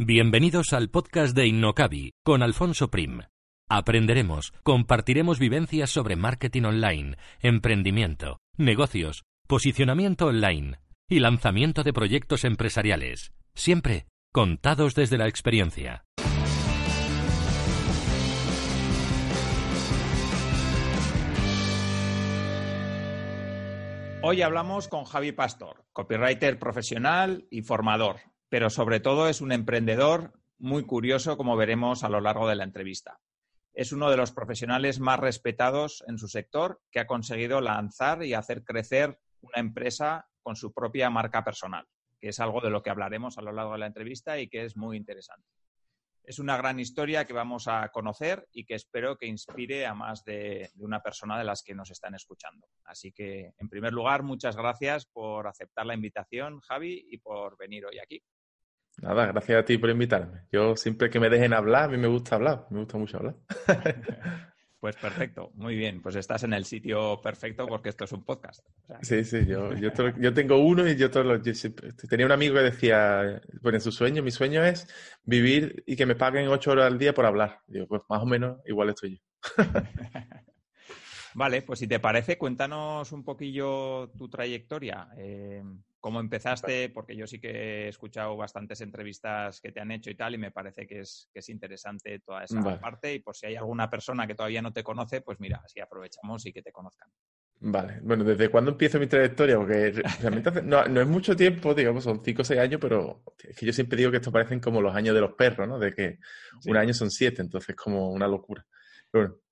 Bienvenidos al podcast de Innocabi con Alfonso Prim. Aprenderemos, compartiremos vivencias sobre marketing online, emprendimiento, negocios, posicionamiento online y lanzamiento de proyectos empresariales, siempre contados desde la experiencia. Hoy hablamos con Javi Pastor, copywriter profesional y formador pero sobre todo es un emprendedor muy curioso, como veremos a lo largo de la entrevista. Es uno de los profesionales más respetados en su sector que ha conseguido lanzar y hacer crecer una empresa con su propia marca personal, que es algo de lo que hablaremos a lo largo de la entrevista y que es muy interesante. Es una gran historia que vamos a conocer y que espero que inspire a más de, una persona de las que nos están escuchando. Así que, en primer lugar, muchas gracias por aceptar la invitación, Javi, y por venir hoy aquí. Nada, gracias a ti por invitarme. Yo siempre que me dejen hablar, a mí me gusta hablar, me gusta mucho hablar. Pues perfecto, muy bien. Pues estás en el sitio perfecto porque esto es un podcast. Sí, sí, yo, yo, tengo uno y yo, todo tenía un amigo que decía, bueno, en su sueño, mi sueño es vivir y que me paguen ocho horas al día por hablar. Digo, pues más o menos igual estoy yo. vale, pues si te parece, cuéntanos un poquillo tu trayectoria. Eh, cómo empezaste, porque yo sí que he escuchado bastantes entrevistas que te han hecho y tal, y me parece que es, que es interesante toda esa parte. Y por si hay alguna persona que todavía no te conoce, pues mira, así aprovechamos y que te conozcan. Vale, bueno, ¿desde cuándo empiezo mi trayectoria? Porque realmente no, no, es mucho tiempo, digamos, son cinco o seis años, pero es que yo siempre digo que esto parecen como los años de los perros, ¿no? De que un año son siete, entonces es como una locura. Pero bueno,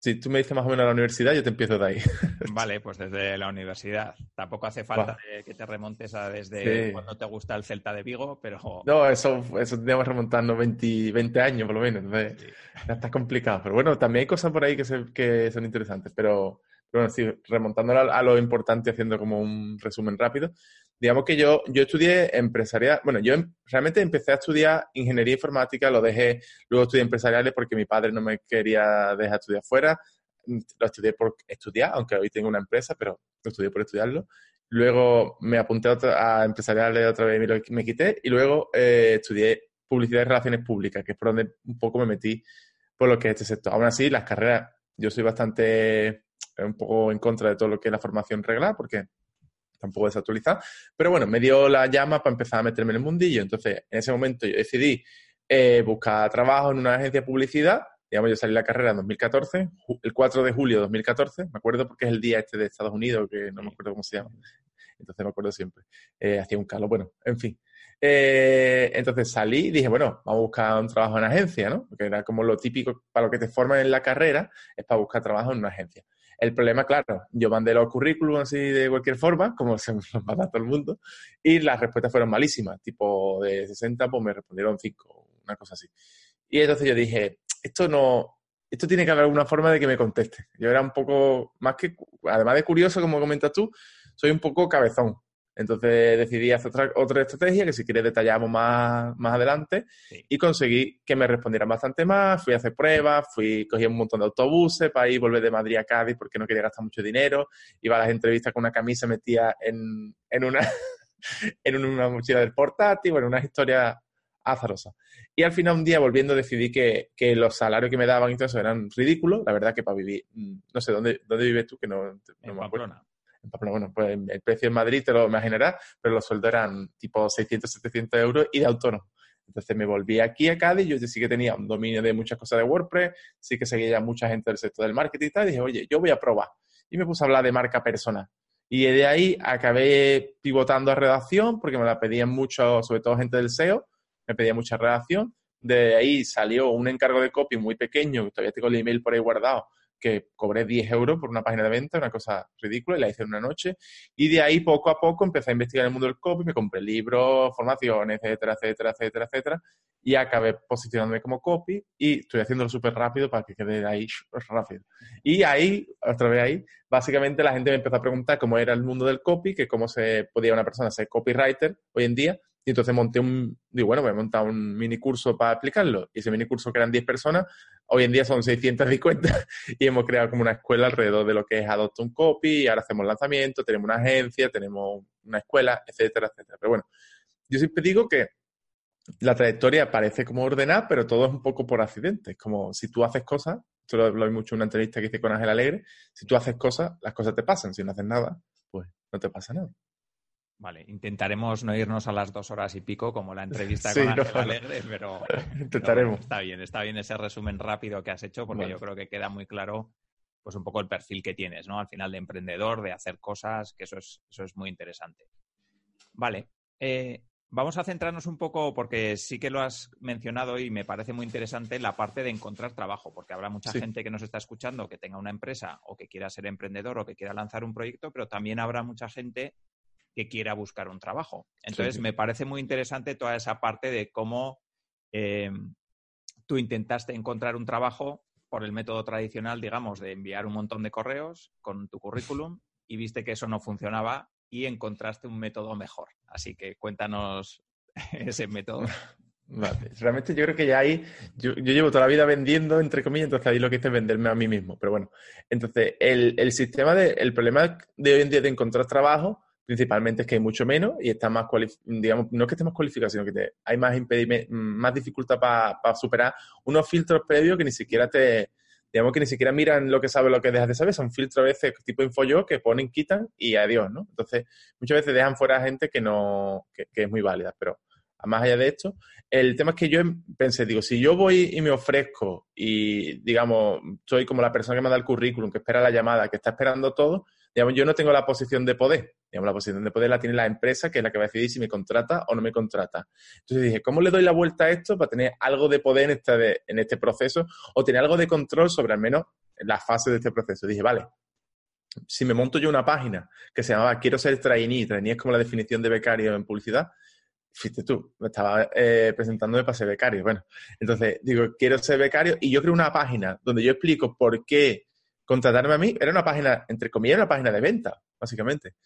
si tú me dices más o menos la universidad, yo te empiezo de ahí. Vale, pues desde la universidad. Tampoco hace falta que te remontes a desde cuando te gusta el Celta de Vigo, pero... No, eso, eso tendríamos remontarnos 20, 20 años por lo menos. ya está complicado. Pero bueno, también hay cosas por ahí que, que son interesantes. Pero, bueno, sí, remontando a, lo importante, haciendo como un resumen rápido digamos que yo, yo estudié empresarial, bueno, yo em, realmente empecé a estudiar ingeniería informática, lo dejé, luego estudié empresariales porque mi padre no me quería dejar estudiar fuera, lo estudié por estudiar, aunque hoy tengo una empresa, pero lo estudié por estudiarlo. Luego me apunté a, empresariales otra vez me, me quité, y luego eh, estudié publicidad y relaciones públicas, que es por donde un poco me metí por lo que es este sector. Aún así, las carreras, yo soy bastante un poco en contra de todo lo que es la formación reglada, porque tampoco desactualizada, pero bueno, me dio la llama para empezar a meterme en el mundillo. Entonces, en ese momento yo decidí eh, buscar trabajo en una agencia de publicidad. Digamos, yo salí de la carrera en 2014, el 4 de julio de 2014, me acuerdo porque es el día este de Estados Unidos, que no me acuerdo cómo se llama. Entonces me acuerdo siempre. Eh, hacía un calor, bueno, en fin. Eh, entonces salí y dije, bueno, vamos a buscar un trabajo en agencia, ¿no? Porque era como lo típico para lo que te forman en la carrera, es para buscar trabajo en una agencia. El problema, claro, yo mandé los currículums así de cualquier forma, como se los manda todo el mundo, y las respuestas fueron malísimas, tipo de 60, pues me respondieron 5, una cosa así. Y entonces yo dije, esto no, esto tiene que haber alguna forma de que me conteste. Yo era un poco, más que, además de curioso, como comentas tú, soy un poco cabezón. Entonces decidí hacer otra, otra estrategia que si quieres detallamos más, más adelante y conseguí que me respondieran bastante más, fui a hacer pruebas, fui, cogí un montón de autobuses para ir, volver de Madrid a Cádiz porque no quería gastar mucho dinero, iba a las entrevistas con una camisa metida en, en una, en una mochila del portátil, bueno, una historia azarosa. Y al final un día volviendo decidí que, que, los salarios que me daban y todo eso eran ridículos, la verdad que para vivir, mm, no sé, ¿dónde, dónde vives tú? Que no, no me acuerdo bueno, pues el precio en Madrid te lo imaginarás, pero los sueldos eran tipo 600, 700 euros y de autónomo. Entonces me volví aquí a Cádiz, yo sí que tenía un dominio de muchas cosas de WordPress, sí que seguía ya mucha gente del sector del marketing y tal, y dije, oye, yo voy a probar. Y me puse a hablar de marca personal. Y de ahí acabé pivotando a redacción, porque me la pedían mucho, sobre todo gente del SEO, me pedía mucha redacción. De ahí salió un encargo de copy muy pequeño, todavía tengo el email por ahí guardado, que cobré 10 euros por una página de venta, una cosa ridícula, y la hice en una noche. Y de ahí, poco a poco, empecé a investigar el mundo del copy, me compré libros, formaciones, etcétera, etcétera, etcétera, etcétera, y acabé posicionándome como copy y estoy haciéndolo súper rápido para que quede ahí rápido. Y ahí, otra vez ahí, básicamente la gente me empezó a preguntar cómo era el mundo del copy, que cómo se podía una persona ser copywriter hoy en día, y entonces monté un, digo, bueno, voy a montar un mini curso para explicarlo. Y ese mini curso que eran 10 personas, hoy en día son 650 y hemos creado como una escuela alrededor de lo que es Adopt un Copy y ahora hacemos lanzamiento, tenemos una agencia, tenemos una escuela, etcétera, etcétera. Pero bueno, yo siempre digo que la trayectoria parece como ordenada, pero todo es un poco por accidente. Como si tú haces cosas, esto lo, lo mucho en una entrevista que hice con Ángel Alegre, si tú haces cosas, las cosas te pasan. Si no haces nada, pues no te pasa nada. Vale, intentaremos no irnos a las dos horas y pico como la entrevista con Ángel Alegre, pero, intentaremos. está bien, está bien ese resumen rápido que has hecho porque yo creo que queda muy claro pues un poco el perfil que tienes, ¿no? Al final de emprendedor, de hacer cosas, que eso es, eso es muy interesante. Vale, eh, vamos a centrarnos un poco, porque sí que lo has mencionado y me parece muy interesante, la parte de encontrar trabajo, porque habrá mucha gente que nos está escuchando que tenga una empresa o que quiera ser emprendedor o que quiera lanzar un proyecto, pero también habrá mucha gente que quiera buscar un trabajo. Entonces, me parece muy interesante toda esa parte de cómo eh, tú intentaste encontrar un trabajo por el método tradicional, digamos, de enviar un montón de correos con tu currículum y viste que eso no funcionaba y encontraste un método mejor. Así que cuéntanos ese método. Vale. Realmente yo creo que ya ahí, yo, llevo toda la vida vendiendo, entre comillas, entonces ahí lo que hice es venderme a mí mismo. Pero bueno, entonces el, sistema de, el problema de hoy en día de encontrar trabajo principalmente es que hay mucho menos y está más digamos, no es que esté más cualificado, sino que hay más más dificultad para superar unos filtros previos que ni siquiera te, digamos que ni siquiera miran lo que sabes, lo que dejas de saber, son filtros a veces tipo InfoYo que ponen, quitan y adiós, ¿no? Entonces, muchas veces dejan fuera a gente que no, que, es muy válida, pero más allá de esto, el tema es que yo pensé, digo, si yo voy y me ofrezco y, digamos, soy como la persona que me da el currículum, que espera la llamada, que está esperando todo, digamos, yo no tengo la posición de poder. Digamos, la posición de poder la tiene la empresa, que es la que va a decidir si me contrata o no me contrata. Entonces dije, ¿cómo le doy la vuelta a esto para tener algo de poder en este, proceso o tener algo de control sobre al menos la fase de este proceso? Dije, vale, si me monto yo una página que se llamaba Quiero ser trainee, trainee es como la definición de becario en publicidad, fíjate tú, me estaba eh, presentándome para ser becario. Bueno, entonces digo, quiero ser becario y yo creo una página donde yo explico por qué contratarme a mí. Era una página, entre comillas, una página de venta, básicamente.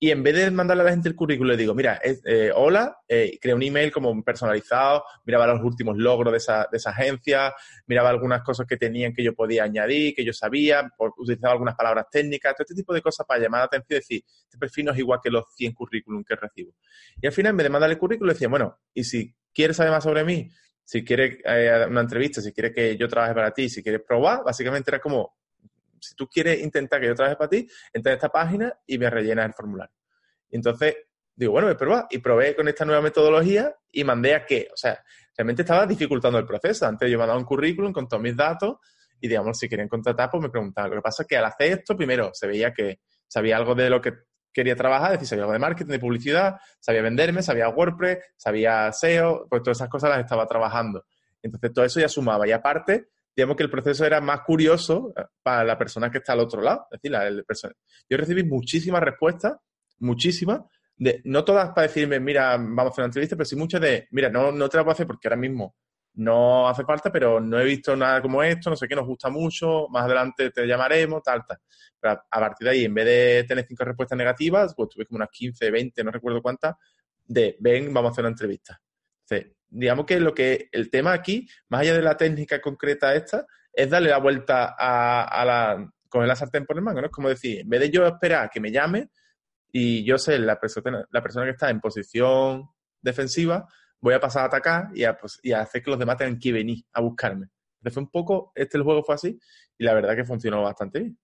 Y en vez de mandarle a la gente el currículum, le digo, mira, eh, hola, eh, un email como personalizado, miraba los últimos logros de esa, de esa agencia, miraba algunas cosas que tenían que yo podía añadir, que yo sabía, utilizaba algunas palabras técnicas, todo este tipo de cosas para llamar la atención y decir, este perfil no es igual que los 100 currículum que recibo. Y al final, en vez de mandarle el currículum, decía, bueno, y si quieres saber más sobre mí, si quieres eh, una entrevista, si quieres que yo trabaje para ti, si quieres probar, básicamente era como, si tú quieres intentar que yo trabaje para ti, entra en esta página y me rellenas el formulario. entonces, digo, bueno, voy a probar. Y probé con esta nueva metodología y mandé a qué. O sea, realmente estaba dificultando el proceso. Antes yo mandaba un currículum con todos mis datos y, digamos, si querían contratar, pues me preguntaban. Lo que pasa es que al hacer esto, primero, se veía que sabía algo de lo que quería trabajar, es decir, sabía algo de marketing, de publicidad, sabía venderme, sabía WordPress, sabía SEO, pues todas esas cosas las estaba trabajando. Entonces, todo eso ya sumaba. Y aparte, digamos que el proceso era más curioso eh, para la persona que está al otro lado. Es decir, la, yo recibí muchísimas respuestas, muchísimas, de, no todas para decirme, mira, vamos a hacer una entrevista, pero sí muchas de, mira, no, no te la puedo hacer porque ahora mismo no hace falta, pero no he visto nada como esto, no sé qué, nos gusta mucho, más adelante te llamaremos, tal, tal. Pero a, partir de ahí, en vez de tener cinco respuestas negativas, pues tuve como unas 15, 20, no recuerdo cuántas, de, ven, vamos a hacer una entrevista. Entonces, digamos que lo que el tema aquí, más allá de la técnica concreta esta, es darle la vuelta a, la coger la sartén por el mango, ¿no? Es como decir, en vez de yo esperar que me llame y yo sé la persona, la persona que está en posición defensiva, voy a pasar a atacar y a, pues, y a hacer que los demás tengan que venir a buscarme. Entonces fue un poco, este el juego fue así y la verdad que funcionó bastante bien.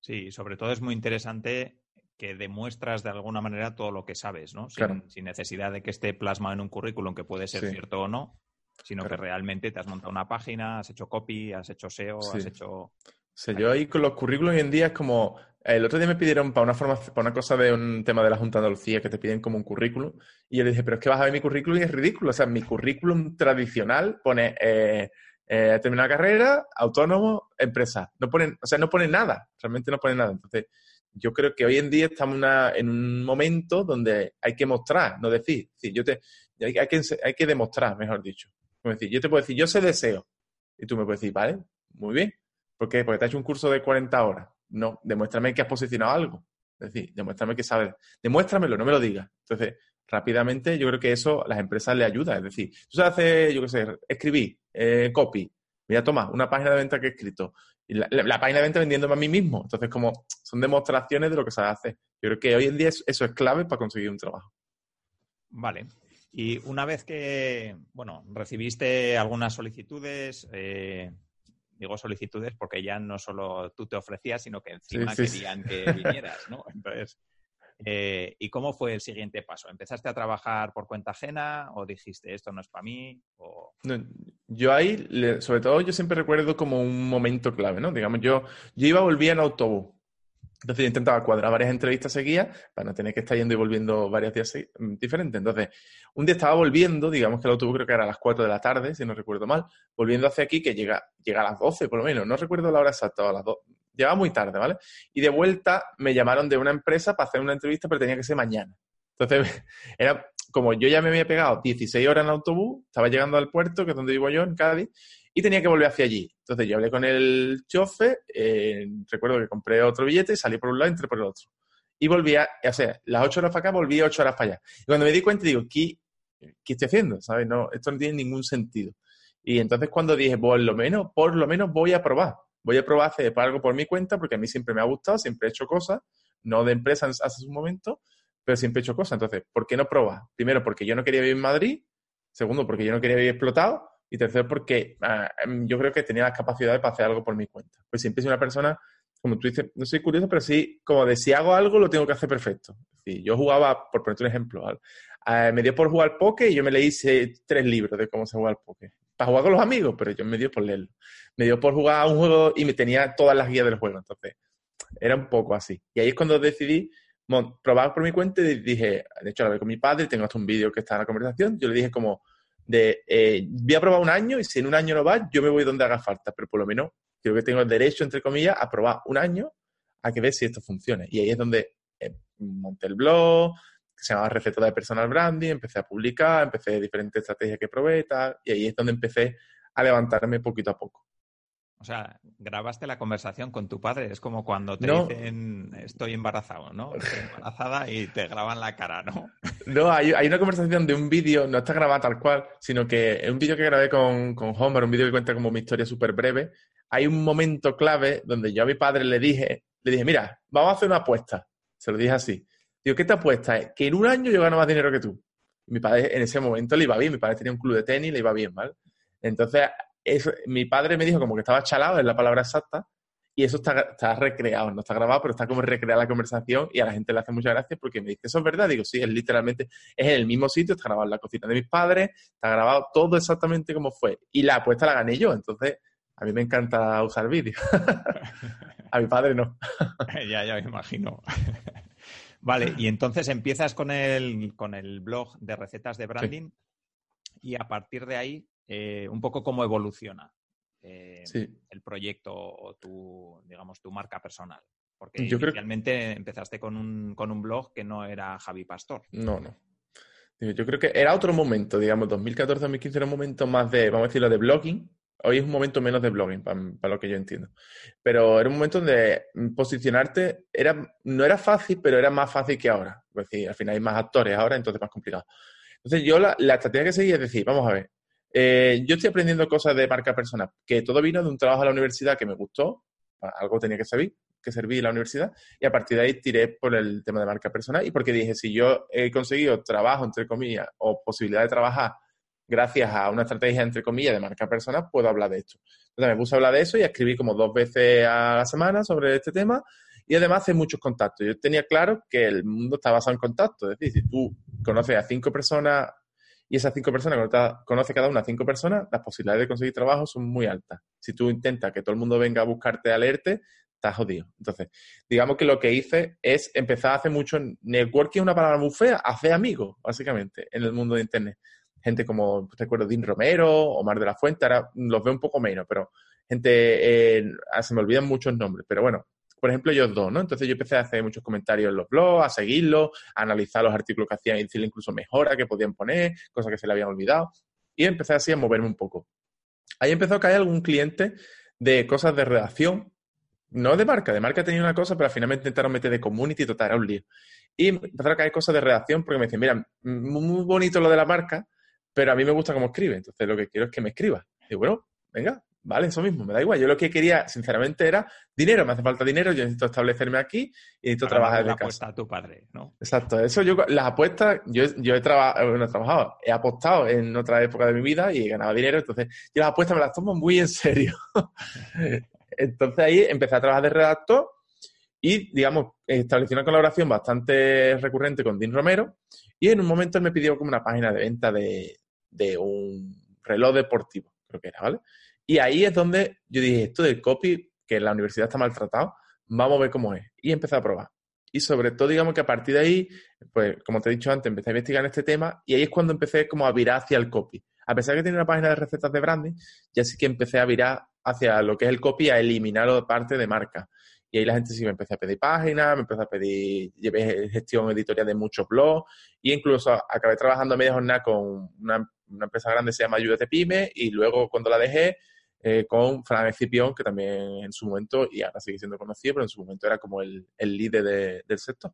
Sí, sobre todo es muy interesante que demuestras de alguna manera todo lo que sabes, ¿no? Sin, necesidad de que esté plasmado en un currículum que puede ser cierto o no, sino que realmente te has montado una página, has hecho copy, has hecho SEO, has hecho... Sí, yo ahí con los currículums hoy en día es como... El otro día me pidieron para una forma, para una cosa de un tema de la Junta de Andalucía que te piden como un currículum y yo le dije, pero es que vas a ver mi currículum y es ridículo. O sea, mi currículum tradicional pone eh, eh, terminado la carrera, autónomo, empresa. No ponen, o sea, no pone nada, realmente no pone nada. Entonces, yo creo que hoy en día estamos en un momento donde hay que mostrar, no decir. yo te, hay, que, hay que demostrar, mejor dicho. decir, yo te puedo decir, yo sé deseo. Y tú me puedes decir, vale, muy bien. ¿Por qué? Porque te has hecho un curso de 40 horas. No, demuéstrame que has posicionado algo. Es decir, demuéstrame que sabes. Demuéstramelo, no me lo digas. Entonces, rápidamente, yo creo que eso a las empresas le ayuda. Es decir, tú sabes yo qué sé, escribir, eh, copy. Mira, toma, una página de venta que he escrito y la, página de venta vendiéndome a mí mismo. Entonces, como son demostraciones de lo que se hace. Yo creo que hoy en día eso es clave para conseguir un trabajo. Vale. Y una vez que, bueno, recibiste algunas solicitudes, eh, digo solicitudes porque ya no solo tú te ofrecías, sino que encima querían que vinieras, ¿no? Entonces, eh, ¿y cómo fue el siguiente paso? ¿Empezaste a trabajar por cuenta ajena o dijiste esto no es para mí? yo ahí, sobre todo, yo siempre recuerdo como un momento clave, ¿no? Digamos, yo, yo iba, volvía en autobús entonces yo intentaba cuadrar varias entrevistas seguidas para no tener que estar yendo y volviendo varios días mm, diferentes. Entonces, un día estaba volviendo, digamos que el autobús creo que era a las 4 de la tarde, si no recuerdo mal, volviendo hacia aquí, que llega, llega a las 12 por lo menos, no recuerdo la hora exacta, a las 2. Llegaba muy tarde, ¿vale? Y de vuelta me llamaron de una empresa para hacer una entrevista, pero tenía que ser mañana. Entonces, era como yo ya me había pegado 16 horas en autobús, estaba llegando al puerto, que es donde vivo yo, en Cádiz, y tenía que volver hacia allí. Entonces yo hablé con el chofer, eh, recuerdo que compré otro billete, salí por un lado, entré por el otro. Y volvía, o sea, las ocho horas para acá, volví ocho horas para allá. Y cuando me di cuenta, digo, ¿qué, qué estoy haciendo? ¿Sabes? No, esto no tiene ningún sentido. Y entonces cuando dije, por lo menos, por lo menos voy a probar. Voy a probar hacer algo por mi cuenta, porque a mí siempre me ha gustado, siempre he hecho cosas, no de empresa hace un momento, pero siempre he hecho cosas. Entonces, ¿por qué no probar? Primero, porque yo no quería vivir en Madrid. Segundo, porque yo no quería vivir explotado. Y tercero, porque ah, em, yo creo que tenía las capacidades para hacer algo por mi cuenta. Pues siempre soy una persona, como tú dices, no soy curioso, pero sí, como de si hago algo, lo tengo que hacer perfecto. Es yo jugaba, por ponerte un ejemplo, me dio por jugar poke y yo me leí tres libros de cómo se juega al poke. Para jugar con los amigos, pero yo me dio por leerlo. Me dio por jugar a un juego y me tenía todas las guías del juego. Entonces, era un poco así. Y ahí es cuando decidí probar por mi cuenta y dije, de hecho, la vez con mi padre, tengo hasta un vídeo que está en la conversación, yo le dije como, de eh, voy a probar un año y si en un año no va, yo me voy donde haga falta, pero por lo menos creo que tengo el derecho, entre comillas, a probar un año a que ver si esto funciona. Y ahí es donde eh, monté el blog, que se llama Receta de Personal Branding, empecé a publicar, empecé diferentes estrategias que probé y tal, y ahí es donde empecé a levantarme poquito a poco. O sea, grabaste la conversación con tu padre. Es como cuando te dicen estoy embarazado, ¿no? Estoy embarazada y te graban la cara, ¿no? No, hay, una conversación de un vídeo, no está grabada tal cual, sino que es un vídeo que grabé con, con Homer, un vídeo que cuenta como mi historia súper breve. Hay un momento clave donde yo a mi padre le dije, le dije, mira, vamos a hacer una apuesta. Se lo dije así. Digo, ¿qué te apuesta? Que en un año yo gano más dinero que tú. mi padre en ese momento le iba bien, mi padre tenía un club de tenis, le iba bien, ¿vale? Entonces mi padre me dijo como que estaba chalado, es la palabra exacta, y eso está, recreado, no está grabado, pero está como recreada la conversación y a la gente le hace muchas gracias porque me dice, ¿eso es verdad? Digo, sí, es literalmente, es en el mismo sitio, está grabado en la cocina de mis padres, está grabado todo exactamente como fue. Y la apuesta la gané yo, entonces a mí me encanta usar vídeos. a mi padre no. ya, ya me imagino. Vale, y entonces empiezas con el, con el blog de recetas de branding y a partir de ahí eh, un poco cómo evoluciona eh, el proyecto o tu, digamos, tu marca personal. Porque Yo inicialmente empezaste con un, con un blog que no era Javi Pastor. No, no. Yo creo que era otro momento, digamos, 2014-2015 era un momento más de, vamos a decirlo, de blogging. Hoy es un momento menos de blogging, para, lo que yo entiendo. Pero era un momento donde posicionarte era, no era fácil, pero era más fácil que ahora. Es decir, al final hay más actores ahora, entonces más complicado. Entonces yo la, la estrategia que seguía es decir, vamos a ver, eh, yo estoy aprendiendo cosas de marca personal, que todo vino de un trabajo a la universidad que me gustó, algo tenía que servir, que serví en la universidad, y a partir de ahí tiré por el tema de marca personal y porque dije, si yo he conseguido trabajo, entre comillas, o posibilidad de trabajar gracias a una estrategia, entre comillas, de marca personal, puedo hablar de esto. Entonces me puse a hablar de eso y escribí como dos veces a la semana sobre este tema y además hace muchos contactos. Yo tenía claro que el mundo está basado en contactos, es decir, si tú conoces a cinco personas y esas cinco personas, conoce cada una cinco personas, las posibilidades de conseguir trabajo son muy altas. Si tú intentas que todo el mundo venga a buscarte a leerte, estás jodido. Entonces, digamos que lo que hice es empezar a hacer mucho networking, una palabra muy fea, hacer amigos, básicamente, en el mundo de Internet. Gente como, recuerdo, Dean Romero, Omar de la Fuente, ahora los veo un poco menos, pero gente, eh, ah, se me olvidan muchos nombres, pero bueno, por ejemplo, ellos dos, ¿no? Entonces yo empecé a hacer muchos comentarios en los blogs, a seguirlos, a analizar los artículos que hacían y decirle incluso mejora que podían poner, cosas que se le habían olvidado. Y empecé así a moverme un poco. Ahí empezó a caer algún cliente de cosas de redacción, no de marca, de marca tenía una cosa, pero al final me intentaron meter de community, total, era un lío. Y empezaron a caer cosas de redacción porque me decían, mira, muy bonito lo de la marca, pero a mí me gusta cómo escribe, entonces lo que quiero es que me escriba. Y bueno, venga, Vale, eso mismo, me da igual. Yo lo que quería, sinceramente, era dinero. Me hace falta dinero, yo necesito establecerme aquí y necesito trabajar desde casa. a tu padre, ¿no? Exacto. Eso yo, las apuestas, yo, yo he, trabajado, he apostado en otra época de mi vida y he ganado dinero. Entonces, yo las apuestas me las tomo muy en serio. entonces ahí empecé a trabajar de redactor y, digamos, establecí una colaboración bastante recurrente con Dean Romero y en un momento él me pidió como una página de venta de, de un reloj deportivo, creo que era, ¿vale? Y ahí es donde yo dije, esto del copy, que en la universidad está maltratado, vamos a ver cómo es. Y empecé a probar. Y sobre todo, digamos que a partir de ahí, pues como te he dicho antes, empecé a investigar este tema y ahí es cuando empecé como a virar hacia el copy. A pesar de que tiene una página de recetas de branding, ya sí que empecé a virar hacia lo que es el copy, a eliminar parte de marca. Y ahí la gente sí me empezó a pedir páginas, me empezó a pedir, llevé gestión editorial de muchos blogs, y incluso acabé trabajando a media jornada con una, una empresa grande que se llama Ayúdate Pyme, y luego cuando la dejé, eh, con Fran Escipión, que también en su momento, y ahora sigue siendo conocido, pero en su momento era como el, el líder del sector.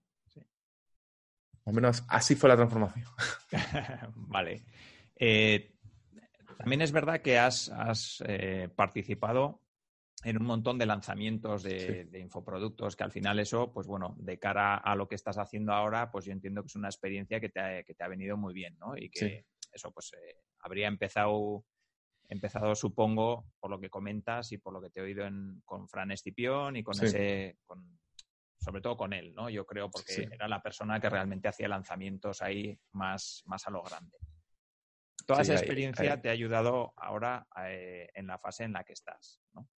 Más o menos así fue la transformación. vale. Eh, también es verdad que has, eh, participado en un montón de lanzamientos de, infoproductos, que al final eso, pues bueno, de cara a lo que estás haciendo ahora, pues yo entiendo que es una experiencia que te ha, que te ha venido muy bien, ¿no? Y que eso, pues habría empezado empezado, supongo, por lo que comentas y por lo que te he oído con Fran Estipión y con ese, sobre todo con él, ¿no? Yo creo porque era la persona que realmente hacía lanzamientos ahí más, más a lo grande. Toda esa experiencia te ha ayudado ahora eh, en la fase en la que estás, ¿no?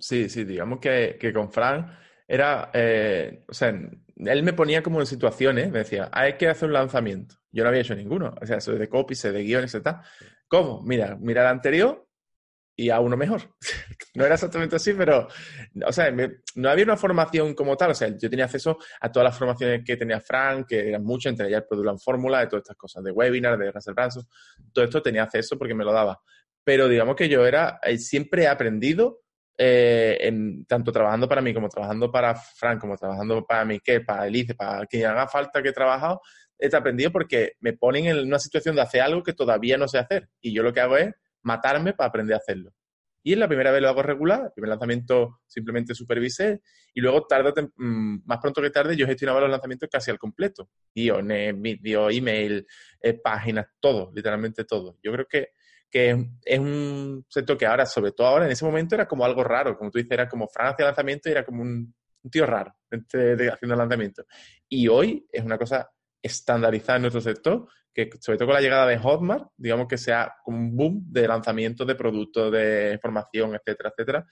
Sí, sí, digamos que, que con Fran era, eh, o sea, él me ponía como en situaciones, me decía, hay que hacer un lanzamiento. Yo no había hecho ninguno, o sea, eso de copy, de guiones, etc. ¿Cómo? Mira, mira el anterior y a uno mejor. no era exactamente así, pero, o sea, no había una formación como tal, o sea, yo tenía acceso a todas las formaciones que tenía Frank, que eran muchas, entre ellas el Produlan Fórmula, de todas estas cosas, de webinar, de Russell Branson, todo esto tenía acceso porque me lo daba. Pero digamos que yo era, eh, siempre he aprendido eh, en, tanto trabajando para mí como trabajando para Frank, como trabajando para mí, que para Elise, para quien haga falta que he trabajado, he aprendido porque me ponen en una situación de hacer algo que todavía no sé hacer. Y yo lo que hago es matarme para aprender a hacerlo. Y en la primera vez lo hago regular, el primer lanzamiento simplemente supervisé y luego tarde, mm, más pronto que tarde yo gestionaba los lanzamientos casi al completo. Guiones, vídeo, email, eh, páginas, todo, literalmente todo. Yo creo que que es un sector que ahora, sobre todo ahora, en ese momento era como algo raro, como tú dices, era como Francia lanzamiento y era como un, tío raro de, haciendo lanzamiento. Y hoy es una cosa estandarizada en nuestro sector, que sobre todo con la llegada de Hotmart, digamos que sea como un boom de lanzamientos de productos, de formación, etcétera, etcétera,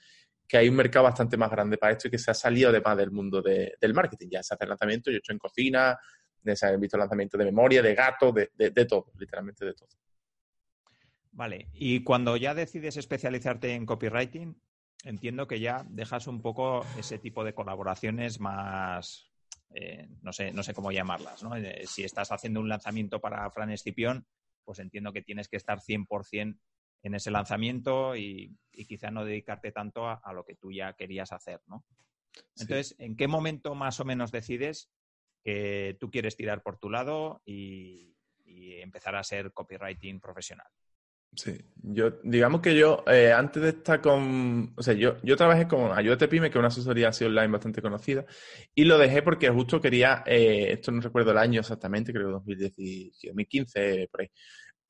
que hay un mercado bastante más grande para esto y que se ha salido además del mundo del marketing. Ya se hace lanzamiento, yo he hecho en cocina, se han visto lanzamientos de memoria, de gato, de, de todo, literalmente de todo. Vale, y cuando ya decides especializarte en copywriting, entiendo que ya dejas un poco ese tipo de colaboraciones más, eh, no, sé, no sé cómo llamarlas, ¿no? Eh, si estás haciendo un lanzamiento para Fran Escipión, pues entiendo que tienes que estar 100% en ese lanzamiento y, quizá no dedicarte tanto a, lo que tú ya querías hacer, ¿no? Entonces, ¿en qué momento más o menos decides que tú quieres tirar por tu lado y empezar a ser copywriting profesional? Sí, yo, digamos que yo, eh, antes de estar con, o sea, yo, yo trabajé con Ayúdate Pyme, que es una asesoría así online bastante conocida, y lo dejé porque justo quería, eh, esto no recuerdo el año exactamente, creo que 2015, por ahí,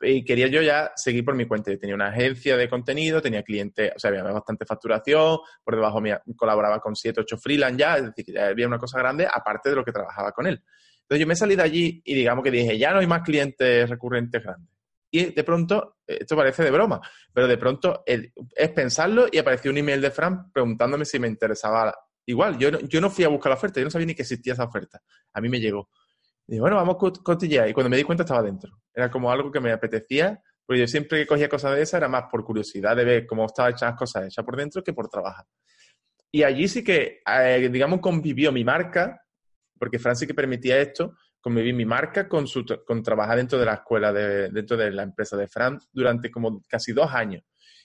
y quería yo ya seguir por mi cuenta. Tenía una agencia de contenido, tenía clientes, o sea, había bastante facturación, por debajo mía colaboraba con 7, 8 freelance ya, es decir, había una cosa grande, aparte de lo que trabajaba con él. Entonces yo me salí de allí y digamos que dije, ya no hay más clientes recurrentes grandes y de pronto, esto parece de broma, pero de pronto es pensarlo y apareció un email de Fran preguntándome si me interesaba igual. Yo no, yo no fui a buscar la oferta, yo no sabía ni que existía esa oferta. A mí me llegó. Y bueno, vamos a cotillear. Y cuando me di cuenta estaba dentro. Era como algo que me apetecía, porque yo siempre que cogía cosas de esa era más por curiosidad de ver cómo estaban hechas las cosas hechas por dentro que por trabajar. Y allí sí que, eh, digamos, convivió mi marca, porque Fran sí que permitía esto, conviví mi marca con, su, con trabajar dentro de la escuela, de, dentro de la empresa de Fran durante como casi dos años.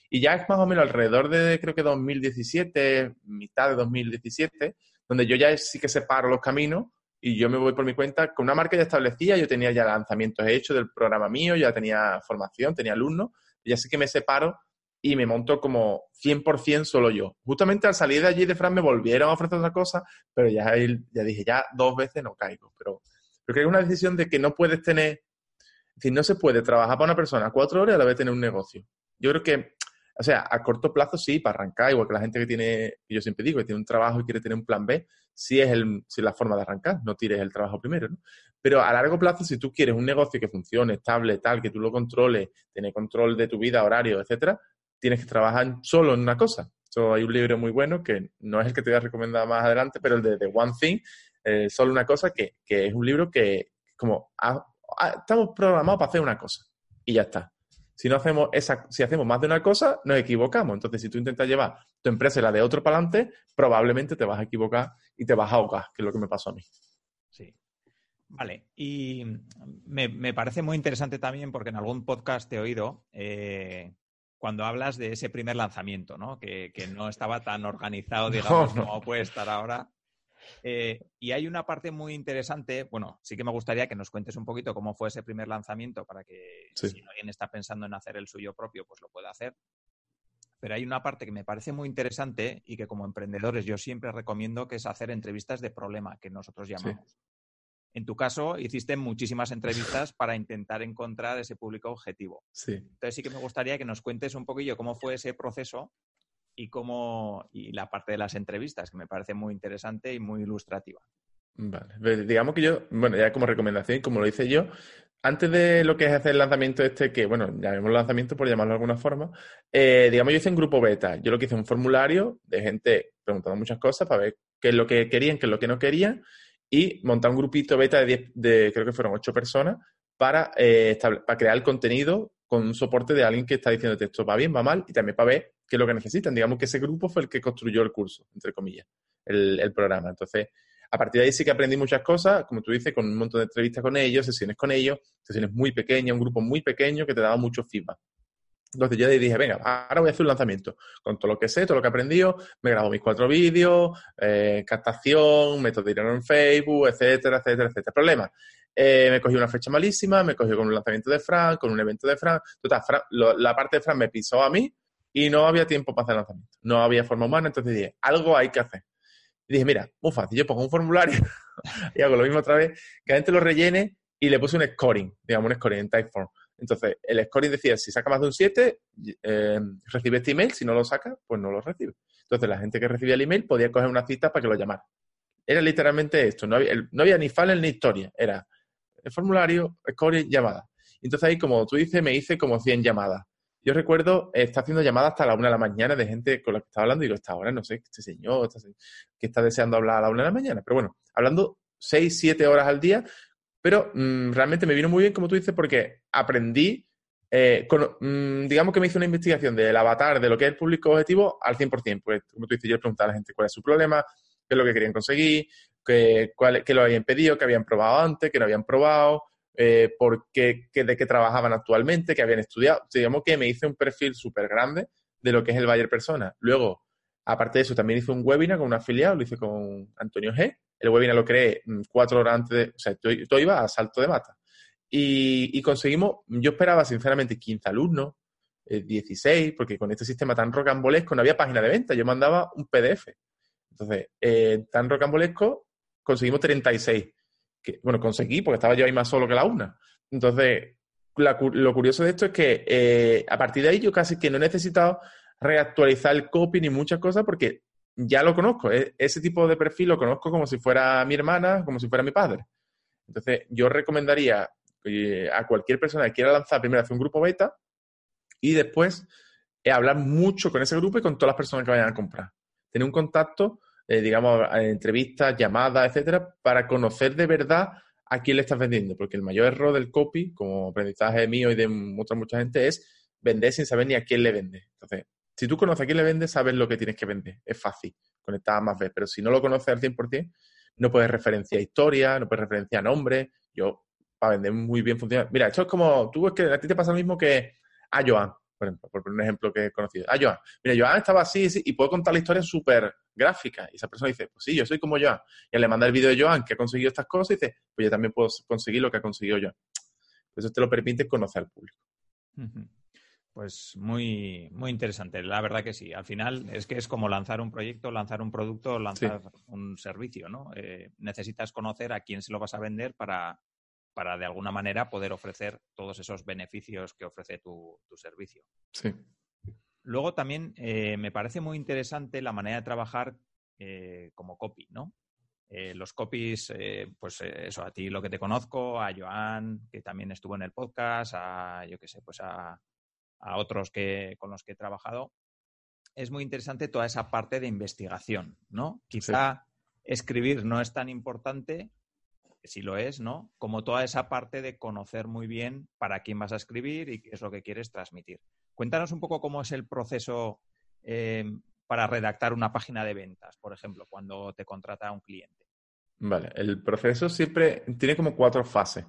Y ya es más o menos alrededor de, creo que 2017, mitad de 2017, donde yo ya sí que separo los caminos y yo me voy por mi cuenta con una marca ya establecida, yo tenía ya lanzamientos hechos del programa mío, ya tenía formación, tenía alumnos, y ya sí que me separo y me monto como 100% solo yo. Justamente al salir de allí de Fran me volvieron a ofrecer otra cosa, pero ya, ya dije, ya dos veces no caigo. Pero creo que es una decisión de que no puedes tener, es decir, no se puede trabajar para una persona cuatro horas a la vez tener un negocio. Yo creo que, o sea, a corto plazo sí, para arrancar, igual que la gente que tiene, yo siempre digo, que tiene un trabajo y quiere tener un plan B, sí es, el, sí la forma de arrancar, no tires el trabajo primero, ¿no? Pero a largo plazo, si tú quieres un negocio que funcione, estable, tal, que tú lo controles, tener control de tu vida, horario, etcétera, tienes que trabajar solo en una cosa. hay un libro muy bueno que no es el que te voy a recomendar más adelante, pero el de The One Thing, eh, solo una cosa, que, es un libro que como estamos programados para hacer una cosa y ya está. Si no hacemos esa, si hacemos más de una cosa, nos equivocamos. Entonces, si tú intentas llevar tu empresa y la de otro para adelante, probablemente te vas a equivocar y te vas a ahogar, que es lo que me pasó a mí. Sí. Vale, y me, parece muy interesante también porque en algún podcast he oído eh, cuando hablas de ese primer lanzamiento, ¿no? Que, no estaba tan organizado, digamos, como puede estar ahora. Eh, y hay una parte muy interesante, bueno, sí que me gustaría que nos cuentes un poquito cómo fue ese primer lanzamiento para que si alguien está pensando en hacer el suyo propio, pues lo pueda hacer. Pero hay una parte que me parece muy interesante y que como emprendedores yo siempre recomiendo, que es hacer entrevistas de problema, que nosotros llamamos. En tu caso, hiciste muchísimas entrevistas para intentar encontrar ese público objetivo. Sí. Entonces sí que me gustaría que nos cuentes un poquillo cómo fue ese proceso y cómo y la parte de las entrevistas, que me parece muy interesante y muy ilustrativa. Vale. Digamos que yo, bueno, ya como recomendación, como lo hice yo, antes de lo que es hacer el lanzamiento este, que bueno, llamemos lanzamiento por llamarlo de alguna forma, eh, digamos, yo hice un grupo beta. Yo lo que hice un formulario de gente preguntando muchas cosas para ver qué es lo que querían, qué es lo que no querían y montar un grupito beta de, 10, de creo que fueron ocho personas para, eh, para crear el contenido con un soporte de alguien que está diciendo esto va bien, va mal y también para ver qué es lo que necesitan. Digamos que ese grupo fue el que construyó el curso, entre comillas, el, programa. Entonces, a partir de ahí sí que aprendí muchas cosas, como tú dices, con un montón de entrevistas con ellos, sesiones con ellos, sesiones muy pequeñas, un grupo muy pequeño que te daba mucho feedback. Entonces yo dije, venga, ahora voy a hacer un lanzamiento con todo lo que sé, todo lo que he aprendido, me grabo mis cuatro vídeos, eh, captación, de dinero en Facebook, etcétera, etcétera, etcétera. Problema, eh, me cogí una fecha malísima, me cogí con un lanzamiento de Fran, con un evento de Fran. Total, la parte de Fran me pisó a mí y no había tiempo para hacer lanzamiento. No había forma humana, entonces dije, algo hay que hacer. Dije, mira, muy fácil, yo pongo un formulario y hago lo mismo otra vez, que la gente lo rellene y le puse un scoring, digamos, un scoring en Typeform. Entonces, el scoring decía, si saca más de un 7, eh, recibe este email, si no lo saca, pues no lo recibe. Entonces, la gente que recibía el email podía coger una cita para que lo llamara. Era literalmente esto, no había, no había ni funnel ni historia, era el formulario, scoring, llamada. Entonces ahí, como tú dices, me hice como 100 llamadas. Yo recuerdo estar haciendo llamadas hasta la una de la mañana de gente con la que estaba hablando y digo, esta hora no sé, este señor que está deseando hablar a la una de la mañana. Pero bueno, hablando 6, 7 horas al día, pero mm, realmente me vino muy bien, como tú dices, porque aprendí, eh, mm, digamos que me hice una investigación del avatar, de lo que es el público objetivo, al 100%. Pues, como tú dices, yo preguntaba a la gente cuál es su problema, qué es lo que querían conseguir, qué, cuál, qué lo habían pedido, qué habían probado antes, qué no habían probado, eh, qué, de qué trabajaban actualmente, qué habían estudiado. digamos que me hice un perfil súper grande de lo que es el Bayer Persona. Luego, aparte de eso, también hice un webinar con un afiliado, lo hice con Antonio G, el webinar lo creé mm, cuatro horas antes de... O sea, todo, iba a salto de mata. Y, conseguimos, yo esperaba sinceramente 15 alumnos, 16, eh, porque con este sistema tan rocambolesco no había página de venta, yo mandaba un PDF. Entonces, eh, tan rocambolesco, conseguimos 36. Que, bueno, conseguí porque estaba yo ahí más solo que la una. Entonces, lo curioso de esto es que eh, a partir de ahí yo casi que no he necesitado reactualizar el copy ni muchas cosas porque ya lo conozco. E, ese tipo de perfil lo conozco como si fuera mi hermana, como si fuera mi padre. Entonces, yo recomendaría eh, a cualquier persona que quiera lanzar, primero hacer un grupo beta y después eh, hablar mucho con ese grupo y con todas las personas que vayan a comprar. Tener un contacto, eh, digamos, entrevistas, llamadas, etcétera, para conocer de verdad a quién le estás vendiendo. Porque el mayor error del copy, como aprendizaje mío y de otra mucha gente, es vender sin saber ni a quién le vende. Entonces, si tú conoces a quién le vendes, sabes lo que tienes que vender. Es fácil conectar a más veces. Pero si no lo conoces al 100%, no puedes referenciar historia, no puedes referenciar nombre. Yo, para vender muy bien funciona. Mira, esto es como, tú es que a ti te pasa lo mismo que a Joan, por ejemplo, por un ejemplo que he conocido. A Joan. Mira, Joan estaba así, y puedo contar la historia súper gráfica. Y esa persona dice, pues sí, yo soy como Joan. Y le manda el vídeo de Joan que ha conseguido estas cosas y dice, pues yo también puedo conseguir lo que ha conseguido Joan. Eso te lo permite conocer al público. Pues muy, muy interesante, la verdad que sí. Al final es que es como lanzar un proyecto, lanzar un producto, lanzar un servicio, ¿no? Eh, necesitas conocer a quién se lo vas a vender para, para de alguna manera poder ofrecer todos esos beneficios que ofrece tu, servicio. Sí. Luego también eh, me parece muy interesante la manera de trabajar eh, como copy, ¿no? los copies, pues eso, a ti lo que te conozco, a Joan, que también estuvo en el podcast, a, yo qué sé, pues a, a otros que, con los que he trabajado, es muy interesante toda esa parte de investigación, ¿no? Quizá escribir no es tan importante, sí lo es, ¿no? Como toda esa parte de conocer muy bien para quién vas a escribir y qué es lo que quieres transmitir. Cuéntanos un poco cómo es el proceso eh, para redactar una página de ventas, por ejemplo, cuando te contrata un cliente. Vale, el proceso siempre tiene como cuatro fases.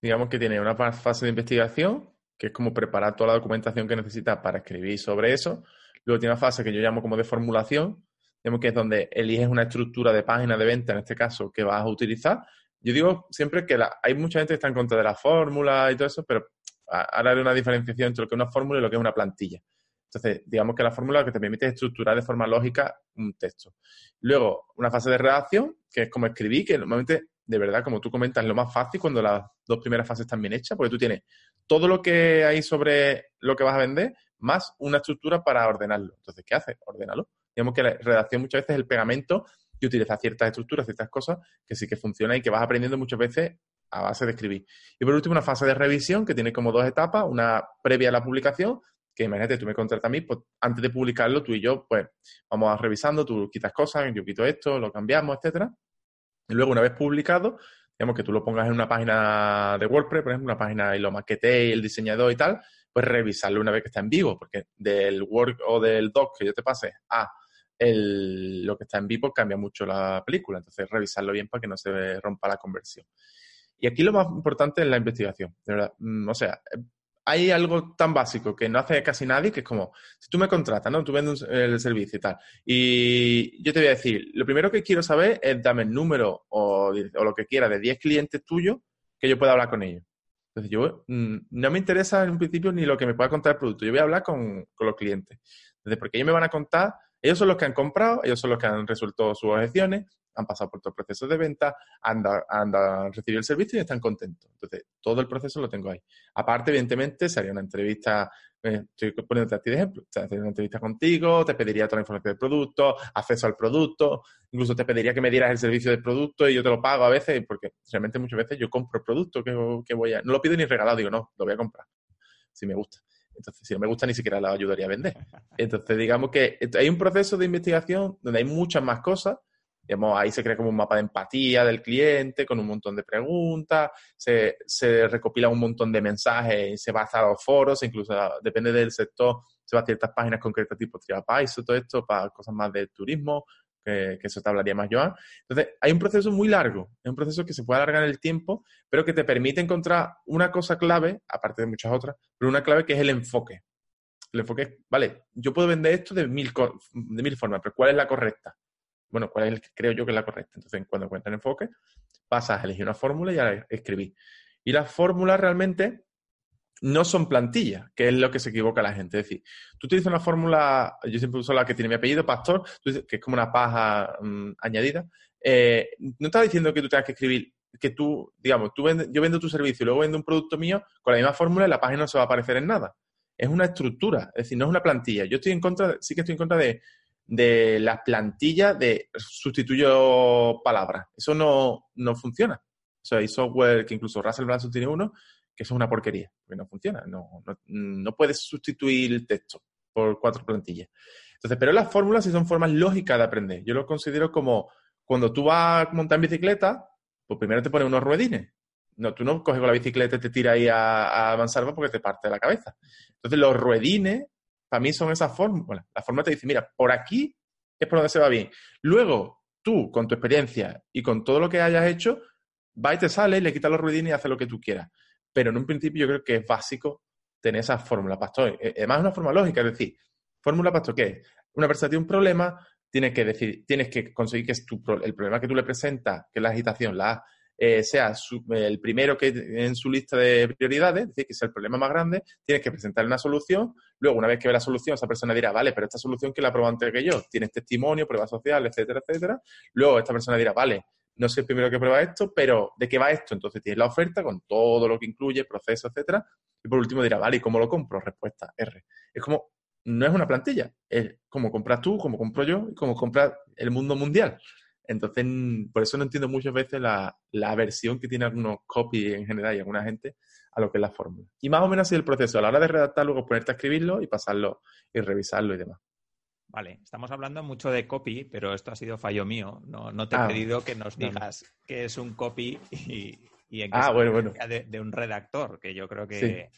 Digamos que tiene una fase de investigación, que es como preparar toda la documentación que necesitas para escribir sobre eso. Luego tiene una fase que yo llamo como de formulación, digamos que es donde eliges una estructura de página de venta, en este caso, que vas a utilizar. Yo digo siempre que hay mucha gente que está en contra de la fórmula y todo eso, pero ahora hay una diferenciación entre lo que es una fórmula y lo que es una plantilla. Entonces, digamos que la fórmula que te permite estructurar de forma lógica un texto. Luego, una fase de redacción, que es como escribir, que normalmente, de verdad, como tú comentas, es lo más fácil cuando las dos primeras fases están bien hechas, porque tú tienes todo lo que hay sobre lo que vas a vender, más una estructura para ordenarlo. Entonces, ¿qué haces? Ordenalo. Digamos que la redacción muchas veces es el pegamento que utiliza ciertas estructuras, ciertas cosas que sí que funciona y que vas aprendiendo muchas veces a base de escribir. Y por último, una fase de revisión que tiene como dos etapas, una previa a la publicación, que imagínate, tú me contratas a mí, pues antes de publicarlo, tú y yo, pues vamos a revisando, tú quitas cosas, yo quito esto, lo cambiamos, etcétera. Y luego, una vez publicado, digamos, que tú lo pongas en una página de WordPress, por ejemplo, una página y lo maquetees, el diseñador y tal, pues revisarlo una vez que está en vivo, porque del Word o del Doc que yo te pase a el, lo que está en vivo cambia mucho la película, entonces revisarlo bien para que no se rompa la conversión. Y aquí lo más importante es la investigación, de verdad. Mm, o sea, hay algo tan básico que no hace casi nadie, que es como, si tú me contratas, ¿no? Tú vendes el servicio y tal. Y yo te voy a decir, lo primero que quiero saber es dame el número o, lo que quiera de 10 clientes tuyos que yo pueda hablar con ellos. Entonces yo mm, no me interesa en un principio ni lo que me pueda contar el producto, yo voy a hablar con, los clientes. Porque ellos me van a contar, ellos son los que han comprado, ellos son los que han resuelto sus objeciones, han pasado por todo el proceso de venta, han, recibido el servicio y están contentos. Entonces, todo el proceso lo tengo ahí. Aparte, evidentemente, sería una entrevista, eh, estoy poniéndote a ti de ejemplo, sería una entrevista contigo, te pediría toda la información del producto, acceso al producto, incluso te pediría que me dieras el servicio del producto y yo te lo pago a veces, porque realmente muchas veces yo compro el producto que, voy a... No lo pido ni regalado, digo, no, lo voy a comprar, si me gusta. Entonces, si no me gusta, ni siquiera la ayudaría a vender. Entonces, digamos que hay un proceso de investigación donde hay muchas más cosas ahí se crea como un mapa de empatía del cliente con un montón de preguntas, se, recopila un montón de mensajes, se va a los foros, incluso depende del sector, se va a ciertas páginas concretas tipo TripAdvisor, todo esto para cosas más de turismo, que, eso te hablaría más Joan. Entonces, hay un proceso muy largo, es un proceso que se puede alargar el tiempo, pero que te permite encontrar una cosa clave, aparte de muchas otras, pero una clave que es el enfoque. El enfoque es, vale, yo puedo vender esto de mil, de mil formas, pero ¿cuál es la correcta? bueno, cuál es el que creo yo que es la correcta. Entonces, cuando encuentras enfoque, pasas a elegir una fórmula y a escribir. Y las fórmulas realmente no son plantillas, que es lo que se equivoca la gente. Es decir, tú utilizas una fórmula, yo siempre uso la que tiene mi apellido, Pastor, que es como una paja mm, añadida. Eh, no estás diciendo que tú tengas que escribir, que tú, digamos, tú yo vendo tu servicio y luego vendo un producto mío con la misma fórmula y la página no se va a aparecer en nada. Es una estructura, es decir, no es una plantilla. Yo estoy en contra, sí que estoy en contra de de las plantillas de sustituyo palabras. Eso no, no funciona. O sea, hay software que incluso Russell Branson tiene uno, que eso es una porquería, porque no funciona. No, no, puedes sustituir el texto por cuatro plantillas. Entonces, pero las fórmulas sí son formas lógicas de aprender. Yo lo considero como cuando tú vas a montar en bicicleta, pues primero te pones unos ruedines. No, tú no coges con la bicicleta y te tiras ahí a, avanzar porque te parte la cabeza. Entonces, los ruedines para mí son esas fórmulas. La fórmula te dice, mira, por aquí es por donde se va bien. Luego, tú, con tu experiencia y con todo lo que hayas hecho, va y te sale, le quitas los ruidines y haces lo que tú quieras. Pero en un principio yo creo que es básico tener esa fórmula, pastor. Eh, además es una forma lógica, es decir, fórmula pastor, ¿qué es? Una persona tiene un problema, tienes que decir, tienes que conseguir que tu, el problema que tú le presentas, que es la agitación, la eh, sea el primero que en su lista de prioridades, es decir, que sea el problema más grande, tienes que presentar una solución. Luego, una vez que ve la solución, esa persona dirá, vale, pero esta solución que la probado antes que yo, tienes testimonio, pruebas sociales, etcétera, etcétera. Luego, esta persona dirá, vale, no soy el primero que prueba esto, pero ¿de qué va esto? Entonces tienes la oferta con todo lo que incluye, proceso, etcétera. Y por último dirá, vale, ¿y cómo lo compro? Respuesta R. Es como, no es una plantilla, es como compras tú, como compro yo y como compra el mundo mundial. Entonces, por eso no entiendo muchas veces la, la que tiene algunos copy en general y alguna gente a lo que es la fórmula. Y más o menos así el proceso. A la hora de redactar, luego ponerte a escribirlo y pasarlo y revisarlo y demás. Vale, estamos hablando mucho de copy, pero esto ha sido fallo mío. No, no te he ah, pedido que nos digas qué es un copy y, en qué ah, bueno, bueno. De, un redactor, que yo creo que,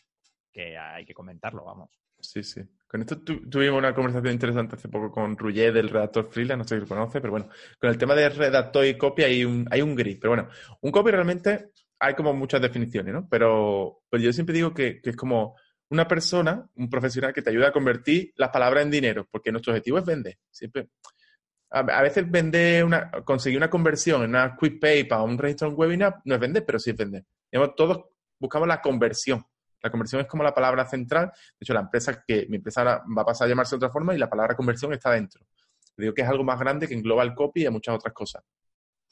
que hay que comentarlo, vamos. Sí, sí. Con esto tuvimos una conversación interesante hace poco con Rullet del redactor freelance, no sé si lo conoce, pero bueno, con el tema de redactor y copia hay un, hay un gris. Pero bueno, un copy realmente hay como muchas definiciones, ¿no? Pero, pues yo siempre digo que, es como una persona, un profesional que te ayuda a convertir las palabras en dinero, porque nuestro objetivo es vender. Siempre. A, veces vender una, conseguir una conversión en una quick pay para un registro en webinar no es vender, pero sí es vender. Todos buscamos la conversión. La conversión es como la palabra central. De hecho, la empresa que mi empresa va a pasar a llamarse de otra forma y la palabra conversión está dentro. Digo que es algo más grande que engloba el copy y muchas otras cosas.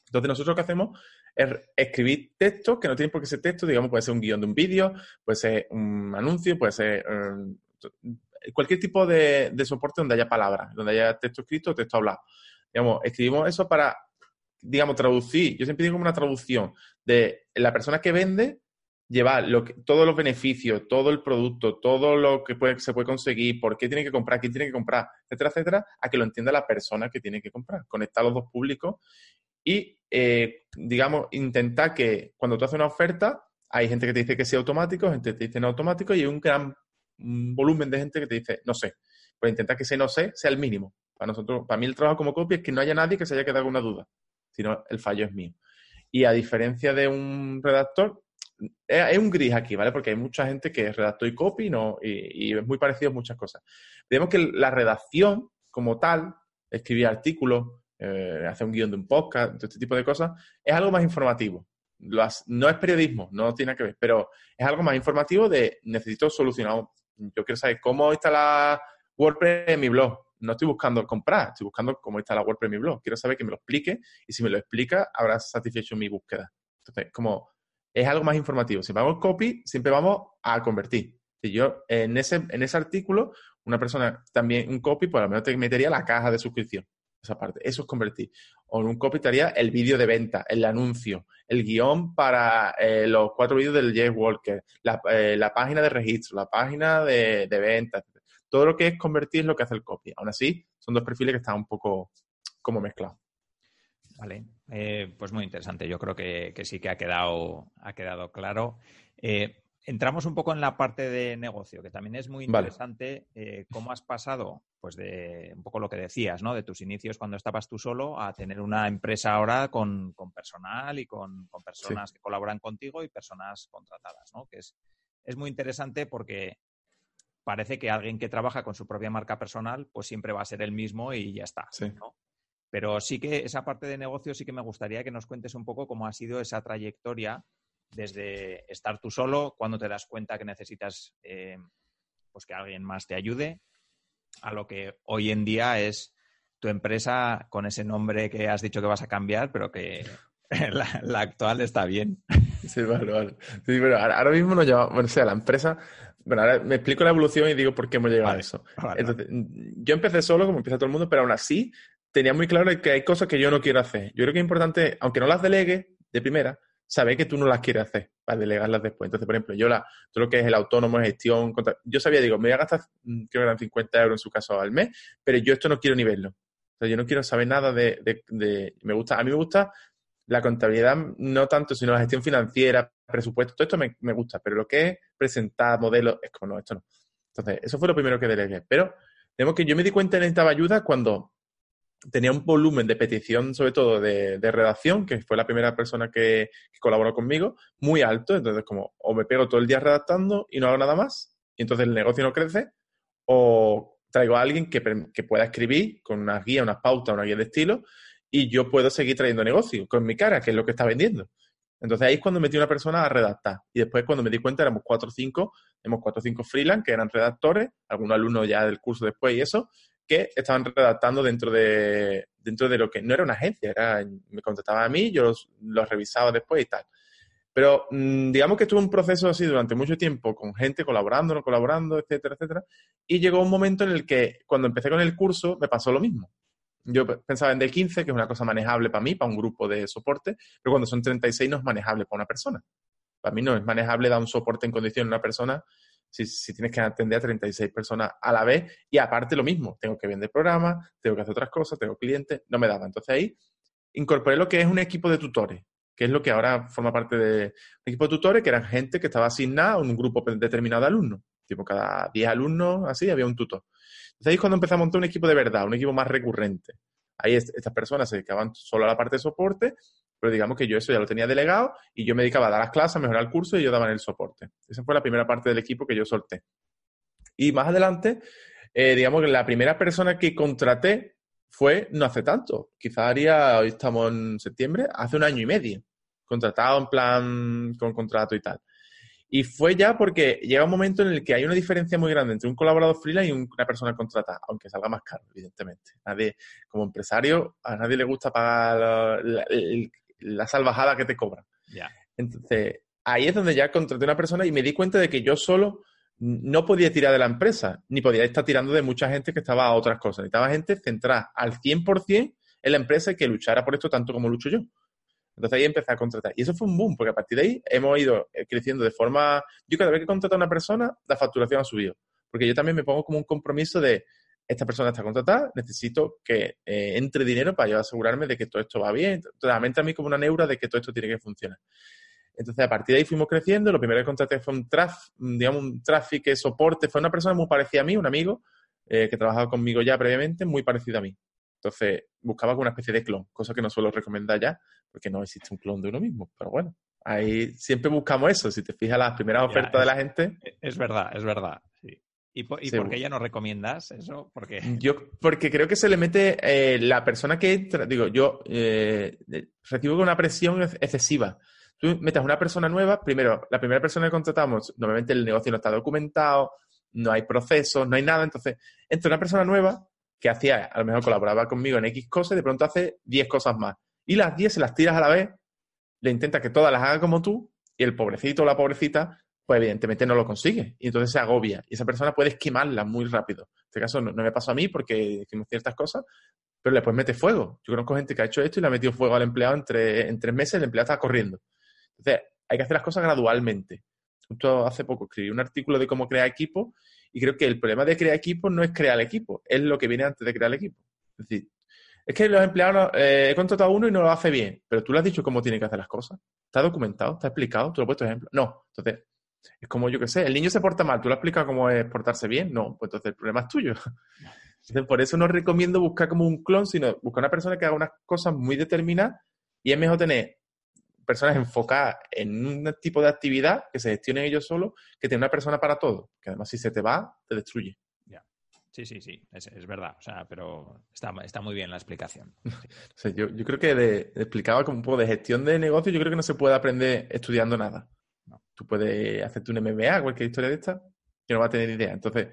Entonces, nosotros lo que hacemos es escribir textos que no tienen por qué ser texto, digamos, puede ser un guion de un vídeo, puede ser un anuncio, puede ser eh, cualquier tipo de, soporte donde haya palabras, donde haya texto escrito o texto hablado. Digamos, escribimos eso para, digamos, traducir. Yo siempre digo como una traducción de la persona que vende llevar todos los beneficios, todo el producto, todo lo que se puede conseguir, por qué tiene que comprar, quién tiene que comprar, etcétera, etcétera, a que lo entienda la persona que tiene que comprar. Conectar los dos públicos y, eh, digamos, intentar que cuando tú haces una oferta, hay gente que te dice que sea automático, gente que te dice no automático y hay un gran volumen de gente que te dice no sé. Pues intentar que ese no sé sea el mínimo. Para nosotros, para mí el trabajo como copia es que no haya nadie que se haya quedado con una duda, sino el fallo es mío. Y a diferencia de un redactor, es un gris aquí, ¿vale? Porque hay mucha gente que redactó y copy ¿no? y, es muy parecido en muchas cosas. Vemos que la redacción como tal, escribir artículos, eh, hacer un guion de un podcast, todo este tipo de cosas, es algo más informativo. no es periodismo, no tiene que ver, pero es algo más informativo de necesito solucionar. Yo quiero saber cómo está la WordPress en mi blog. No estoy buscando comprar, estoy buscando cómo está la WordPress en mi blog. Quiero saber que me lo explique y si me lo explica, habrá satisfecho mi búsqueda. Entonces, como es algo más informativo. Si vamos copy, siempre vamos a convertir. Si yo en ese, en ese artículo, una persona también, un copy, por lo menos te metería la caja de suscripción. Esa parte. Eso es convertir. O en un copy te haría el vídeo de venta, el anuncio, el guion para eh, los cuatro vídeos del Jay Walker, eh, la, página de registro, la página de, de venta. Todo lo que es convertir es lo que hace el copy. Aún así, son dos perfiles que están un poco como mezclados. Vale, eh, pues muy interesante. Yo creo que, sí que ha quedado, ha quedado claro. Entramos un poco en la parte de negocio, que también es muy interesante eh, cómo has pasado, pues de un poco lo que decías, ¿no? De tus inicios cuando estabas tú solo a tener una empresa ahora con, personal y con, personas que colaboran contigo y personas contratadas, ¿no? Que es, es muy interesante porque parece que alguien que trabaja con su propia marca personal, pues siempre va a ser el mismo y ya está. ¿no? Pero sí que esa parte de negocio sí que me gustaría que nos cuentes un poco cómo ha sido esa trayectoria desde estar tú solo, cuando te das cuenta que necesitas eh, pues que alguien más te ayude, a lo que hoy en día es tu empresa con ese nombre que has dicho que vas a cambiar, pero que la, actual está bien. Sí, vale, vale. Sí, pero ahora, mismo no lleva, bueno, o sea, la empresa, bueno, ahora me explico la evolución y digo por qué hemos llegado a eso. Entonces, yo empecé solo, como empieza todo el mundo, pero aún así tenía muy claro que hay cosas que yo no quiero hacer. Yo creo que es importante, aunque no las delegue de primera, saber que tú no las quieres hacer para delegarlas después. Entonces, por ejemplo, yo la, todo lo que es el autónomo, gestión, yo sabía, digo, me voy a gastar, mm, creo que eran 50 euros en su caso al mes, pero yo esto no quiero ni verlo. O sea, yo no quiero saber nada de, de, me gusta, a mí me gusta la contabilidad, no tanto, sino la gestión financiera, presupuesto, todo esto me, me gusta, pero lo que es presentar modelos, es como, no, esto no. Entonces, eso fue lo primero que delegué. Pero, tenemos que yo me di cuenta que necesitaba ayuda cuando tenía un volumen de petición, sobre todo de, redacción, que fue la primera persona que, colaboró conmigo, muy alto. Entonces, como o me pego todo el día redactando y no hago nada más, y entonces el negocio no crece, o traigo a alguien que, pueda escribir con unas guías, unas pautas, una guía de estilo, y yo puedo seguir trayendo negocio con mi cara, que es lo que está vendiendo. Entonces ahí es cuando metí una persona a redactar. Y después cuando me di cuenta éramos cuatro o cinco, hemos cuatro o cinco freelance que eran redactores, algunos alumnos ya del curso después y eso, que estaban redactando dentro de, dentro de lo que no era una agencia, era, me contrataban a mí, yo los, los revisaba después y tal. Pero mm, digamos que tuve un proceso así durante mucho tiempo con gente colaborando, no colaborando, etcétera, etcétera. Y llegó un momento en el que cuando empecé con el curso me pasó lo mismo. Yo pensaba en D15, que es una cosa manejable para mí, para un grupo de soporte, pero cuando son 36 no es manejable para una persona. Para mí no es manejable dar un soporte en condición a una persona si, tienes que atender a 36 personas a la vez y aparte lo mismo, tengo que vender programas, tengo que hacer otras cosas, tengo clientes, no me daba. Entonces ahí incorporé lo que es un equipo de tutores, que es lo que ahora forma parte de un equipo de tutores, que eran gente que estaba asignada a un grupo determinado de alumnos. Tipo, cada 10 alumnos, así, había un tutor. Entonces ahí es cuando empecé a montar un equipo de verdad, un equipo más recurrente. Ahí estas personas se dedicaban solo a la parte de soporte, pero digamos que yo eso ya lo tenía delegado y yo me dedicaba a dar las clases, a mejorar el curso y yo daba el soporte. Esa fue la primera parte del equipo que yo solté. Y más adelante, eh, digamos que la primera persona que contraté fue no hace tanto. Quizá haría, hoy estamos en septiembre, hace un año y medio contratado en plan con contrato y tal. Y fue ya porque llega un momento en el que hay una diferencia muy grande entre un colaborador freelance y una persona contratada, aunque salga más caro, evidentemente. Nadie, como empresario, a nadie le gusta pagar la, salvajada que te cobran. Entonces, ahí es donde ya contraté a una persona y me di cuenta de que yo solo no podía tirar de la empresa, ni podía estar tirando de mucha gente que estaba a otras cosas. Necesitaba gente centrada al 100% en la empresa y que luchara por esto tanto como lucho yo. Entonces ahí empecé a contratar. Y eso fue un boom, porque a partir de ahí hemos ido eh, creciendo de forma... Yo cada vez que contrato a una persona, la facturación ha subido. Porque yo también me pongo como un compromiso de, esta persona está contratada, necesito que eh, entre dinero para yo asegurarme de que todo esto va bien. Entonces, mente a mí como una neura de que todo esto tiene que funcionar. Entonces, a partir de ahí fuimos creciendo. Lo primero que contraté fue un traf, digamos, un tráfico, soporte. Fue una persona muy parecida a mí, un amigo, eh, que trabajaba conmigo ya previamente, muy parecido a mí. Entonces, buscaba una especie de clon, cosa que no suelo recomendar ya, porque no existe un clon de uno mismo. Pero bueno, ahí siempre buscamos eso. Si te fijas las primeras ofertas de la gente. E, es verdad, es verdad. ¿Y, por, qué ya no recomiendas eso? Porque... Yo, porque creo que se le mete eh, la persona que entra, digo, yo eh, recibo una presión excesiva. Tú metes una persona nueva, primero, la primera persona que contratamos, normalmente el negocio no está documentado, no hay procesos, no hay nada, entonces entra una persona nueva que hacía, a lo mejor colaboraba conmigo en X cosas y de pronto hace 10 cosas más. Y las 10 se las tiras a la vez, le intenta que todas las haga como tú y el pobrecito o la pobrecita, pues evidentemente no lo consigue y entonces se agobia y esa persona puede esquimarla muy rápido. En este caso no, me pasó a mí porque hicimos ciertas cosas, pero después mete fuego. Yo conozco gente que ha hecho esto y le ha metido fuego al empleado entre, en tres meses, el empleado está corriendo. Entonces hay que hacer las cosas gradualmente. Justo hace poco escribí un artículo de cómo crear equipo y creo que el problema de crear equipo no es crear equipo, es lo que viene antes de crear equipo. Es decir, es que los empleados, eh, he contratado a uno y no lo hace bien, pero tú le has dicho cómo tiene que hacer las cosas. ¿Está documentado? ¿Está explicado? ¿Tú lo has puesto ejemplo? No. Entonces, es como yo que sé, el niño se porta mal, ¿tú le has explicado cómo es portarse bien? No, pues entonces el problema es tuyo. Entonces, por eso no recomiendo buscar como un clon, sino buscar una persona que haga unas cosas muy determinadas y es mejor tener personas enfocadas en un tipo de actividad que se gestionen ellos solos que tener una persona para todo, que además si se te va, te destruye. Ya. Sí, sí, sí, es, verdad, o sea, pero está, está muy bien la explicación. yo, yo, creo que de, explicaba como un poco de gestión de negocio, yo creo que no se puede aprender estudiando nada. Tú puedes hacerte un MBA, cualquier historia de esta, que no va a tener idea. Entonces,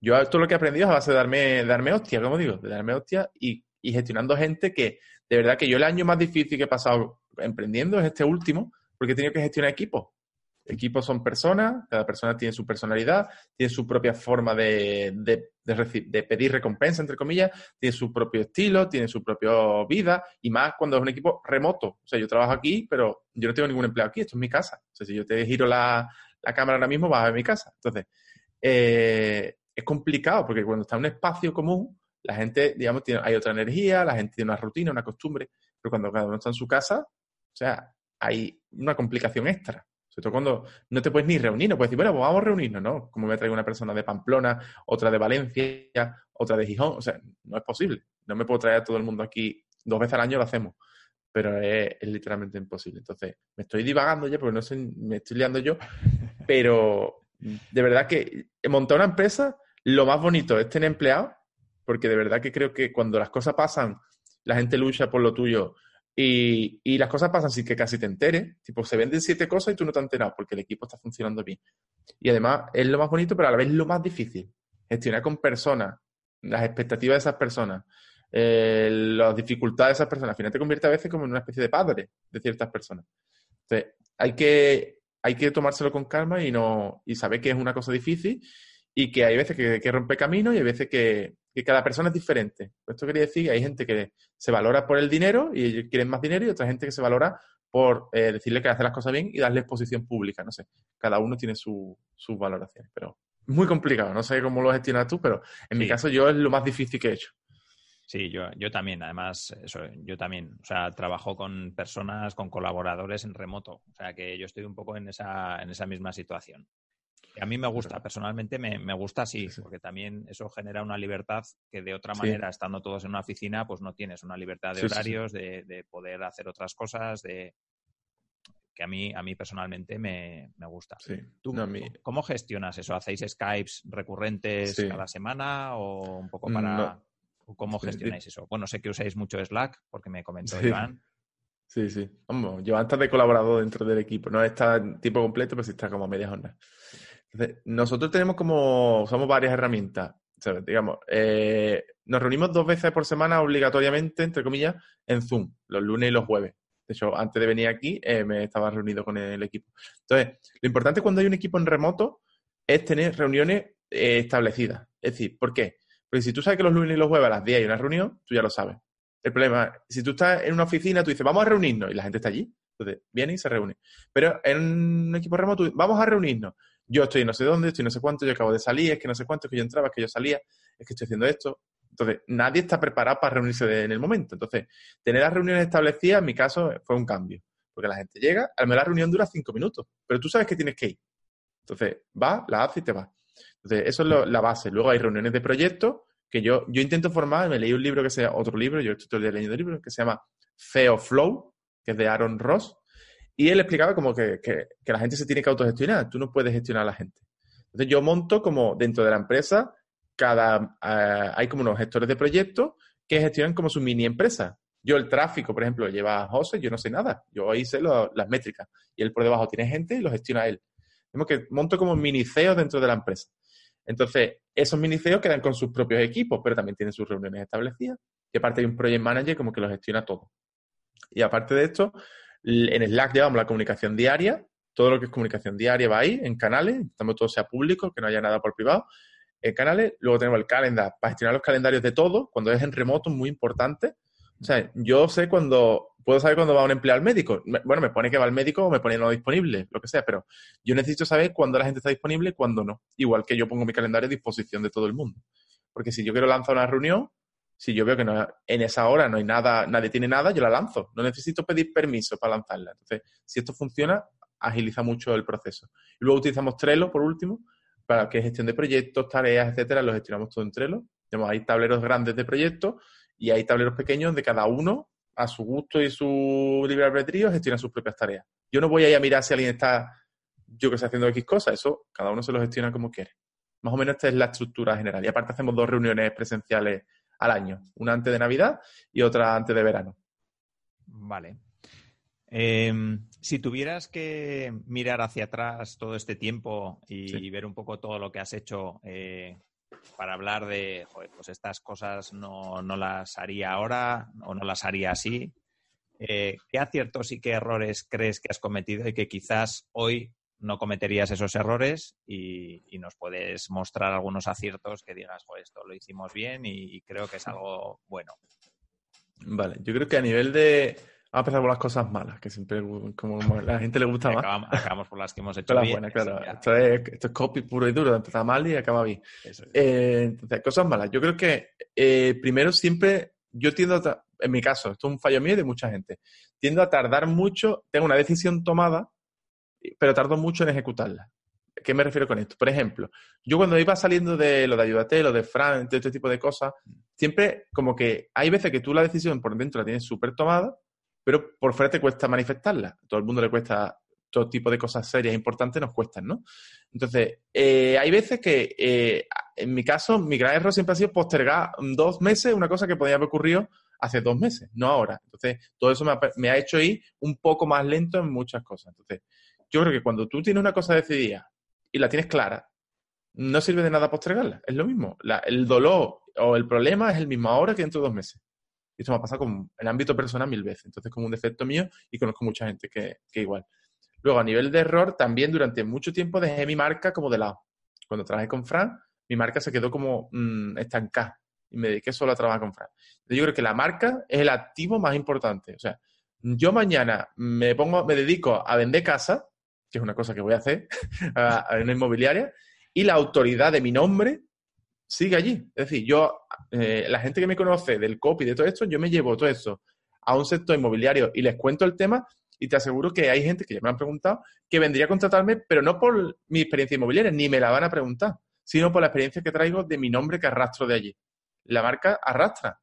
yo todo lo que he aprendido es a base de darme, darme hostia, como digo, de darme hostia y, y gestionando gente que, de verdad que yo el año más difícil que he pasado emprendiendo es este último, porque he tenido que gestionar equipos. Equipos son personas, cada persona tiene su personalidad, tiene su propia forma de, pedir recompensa, entre comillas, tiene su propio estilo, tiene su propia vida, y más cuando es un equipo remoto. O sea, yo trabajo aquí, pero yo no tengo ningún empleado aquí, esto es mi casa. O sea, si yo te giro la, cámara ahora mismo, vas a ver mi casa. Entonces, eh, es complicado, porque cuando está en un espacio común, la gente, digamos, tiene, hay otra energía, la gente tiene una rutina, una costumbre, pero cuando cada uno está en su casa, o sea, hay una complicación extra. Sobre todo cuando no te puedes ni reunir, no puedes decir, bueno, pues vamos a reunirnos, ¿no? Como me traigo una persona de Pamplona, otra de Valencia, otra de Gijón. O sea, no es posible. No me puedo traer a todo el mundo aquí dos veces al año, lo hacemos. Pero es, literalmente imposible. Entonces, me estoy divagando ya porque no sé, me estoy liando yo. Pero de verdad que montar una empresa, lo más bonito es tener empleados, porque de verdad que creo que cuando las cosas pasan, la gente lucha por lo tuyo Y, las cosas pasan sin que casi te enteres. Tipo, se venden siete cosas y tú no te has enterado porque el equipo está funcionando bien. Y además es lo más bonito, pero a la vez lo más difícil. Gestionar con personas, las expectativas de esas personas, eh, las dificultades de esas personas. Al final te convierte a veces como en una especie de padre de ciertas personas. Entonces, hay que, hay que tomárselo con calma y, no, y saber que es una cosa difícil y que hay veces que rompe camino y hay veces que, que cada persona es diferente. Esto quería decir que hay gente que se valora por el dinero y ellos quieren más dinero y otra gente que se valora por eh, decirle que hace las cosas bien y darle exposición pública. No sé, cada uno tiene sus valoraciones, pero muy complicado. No sé cómo lo gestionas tú, pero en mi caso yo es lo más difícil que he hecho. Sí, yo, yo también, además, yo también, o sea, trabajo con personas, con colaboradores en remoto, o sea, que yo estoy un poco en esa, en esa misma situación. A mí me gusta, personalmente me, me gusta así, porque también eso genera una libertad que de otra manera, estando todos en una oficina, pues no tienes una libertad de horarios, de, de, poder hacer otras cosas, de que a mí, a mí personalmente me, me gusta. ¿Tú cómo gestionas eso? ¿Hacéis Skypes recurrentes cada semana o un poco para... ¿Cómo gestionáis eso? Bueno, sé que usáis mucho Slack, porque me comentó Iván. Sí, sí. Vamos, yo antes de colaborado dentro del equipo. No está en tipo completo, pero sí está como a media jornada nosotros tenemos como, usamos varias herramientas. Digamos, eh, nos reunimos dos veces por semana obligatoriamente, entre comillas, en Zoom, los lunes y los jueves. De hecho, antes de venir aquí eh, me estaba reunido con el equipo. Entonces, lo importante cuando hay un equipo en remoto es tener reuniones eh, establecidas. Es decir, ¿por qué? Porque si tú sabes que los lunes y los jueves a las 10 hay una reunión, tú ya lo sabes. El problema, si tú estás en una oficina, tú dices, vamos a reunirnos, y la gente está allí, entonces viene y se reúne. Pero en un equipo remoto, vamos a reunirnos yo estoy no sé dónde, estoy no sé cuánto, yo acabo de salir, es que no sé cuánto, es que yo entraba, es que yo salía, es que estoy haciendo esto. Entonces, nadie está preparado para reunirse en el momento. Entonces, tener las reuniones establecidas, en mi caso, fue un cambio. Porque la gente llega, al menos la reunión dura cinco minutos, pero tú sabes que tienes que ir. Entonces, va, la haces y te vas. Entonces, eso es la base. Luego hay reuniones de proyectos que yo, yo intento formar, me leí un libro que sea otro libro, yo estoy todo el día leyendo libros, que se llama Feo Flow, que es de Aaron Ross, y él explicaba como que, que, la gente se tiene que autogestionar, tú no puedes gestionar a la gente. Entonces yo monto como dentro de la empresa, cada eh, hay como unos gestores de proyectos que gestionan como su mini empresa. Yo el tráfico, por ejemplo, lleva a José, yo no sé nada, yo hice las métricas y él por debajo tiene gente y lo gestiona él. Tenemos que monto como mini CEOs dentro de la empresa. Entonces, esos mini CEOs quedan con sus propios equipos, pero también tienen sus reuniones establecidas. Y aparte hay un project manager como que lo gestiona todo. Y aparte de esto, en Slack llevamos la comunicación diaria, todo lo que es comunicación diaria va ahí, en canales, estamos todo sea público, que no haya nada por privado, en canales. Luego tenemos el calendar para gestionar los calendarios de todo, cuando es en remoto, muy importante. O sea, yo sé cuando, puedo saber cuándo va un empleado al médico. Bueno, me pone que va al médico o me pone no disponible, lo que sea, pero yo necesito saber cuándo la gente está disponible y cuándo no. Igual que yo pongo mi calendario a disposición de todo el mundo. Porque si yo quiero lanzar una reunión, si yo veo que en esa hora no hay nada, nadie tiene nada, yo la lanzo. No necesito pedir permiso para lanzarla. Entonces, si esto funciona, agiliza mucho el proceso. Y luego utilizamos Trello, por último, para que gestión de proyectos, tareas, etcétera, lo gestionamos todo en Trello. Tenemos ahí tableros grandes de proyectos y hay tableros pequeños de cada uno, a su gusto y su libre albedrío, gestiona sus propias tareas. Yo no voy a ir a mirar si alguien está, yo que sé, haciendo X cosas. Eso, cada uno se lo gestiona como quiere. Más o menos esta es la estructura general. Y aparte hacemos dos reuniones presenciales al año, una antes de Navidad y otra antes de verano. Vale. Em, si tuvieras que mirar hacia atrás todo este tiempo y ver un poco todo lo que has hecho eh, para hablar de, joder, pues estas cosas no, las haría ahora o no las haría así, eh, ¿qué aciertos y qué errores crees que has cometido y que quizás hoy no cometerías esos errores y, nos puedes mostrar algunos aciertos que digas, pues esto lo hicimos bien y, creo que es algo bueno. Vale, yo creo que a nivel de... Vamos a empezar por las cosas malas, que siempre como a la gente le gusta más. Acabamos, por las que hemos hecho bien. claro. Esto es, copy puro y duro, empezar mal y acaba bien. Eh, entonces, cosas malas. Yo creo que eh, primero siempre, yo tiendo a, en mi caso, esto es un fallo mío y de mucha gente, tiendo a tardar mucho, tengo una decisión tomada pero tardó mucho en ejecutarla. ¿Qué me refiero con esto? Por ejemplo, yo cuando iba saliendo de lo de Ayúdate, lo de Fran, de este tipo de cosas, siempre como que hay veces que tú la decisión por dentro la tienes súper tomada, pero por fuera te cuesta manifestarla. todo el mundo le cuesta todo tipo de cosas serias e importantes, nos cuestan, ¿no? Entonces, eh, hay veces que, eh, en mi caso, mi gran error siempre ha sido postergar dos meses una cosa que podía haber ocurrido hace dos meses, no ahora. Entonces, todo eso me ha, hecho ir un poco más lento en muchas cosas. Entonces, yo creo que cuando tú tienes una cosa decidida y la tienes clara, no sirve de nada postergarla. Es lo mismo. el dolor o el problema es el mismo ahora que dentro de dos meses. Y esto me ha pasado con, en ámbito personal mil veces. Entonces, como un defecto mío y conozco mucha gente que, que igual. Luego, a nivel de error, también durante mucho tiempo dejé mi marca como de lado. Cuando trabajé con Fran, mi marca se quedó como mm, estancada y me dediqué solo a trabajar con Fran. Yo creo que la marca es el activo más importante. O sea, yo mañana me pongo, me dedico a vender casa, que es una cosa que voy a hacer en una inmobiliaria, y la autoridad de mi nombre sigue allí. Es decir, yo, eh, la gente que me conoce del copy, de todo esto, yo me llevo todo eso a un sector inmobiliario y les cuento el tema y te aseguro que hay gente que ya me han preguntado que vendría a contratarme, pero no por mi experiencia inmobiliaria, ni me la van a preguntar, sino por la experiencia que traigo de mi nombre que arrastro de allí. La marca arrastra.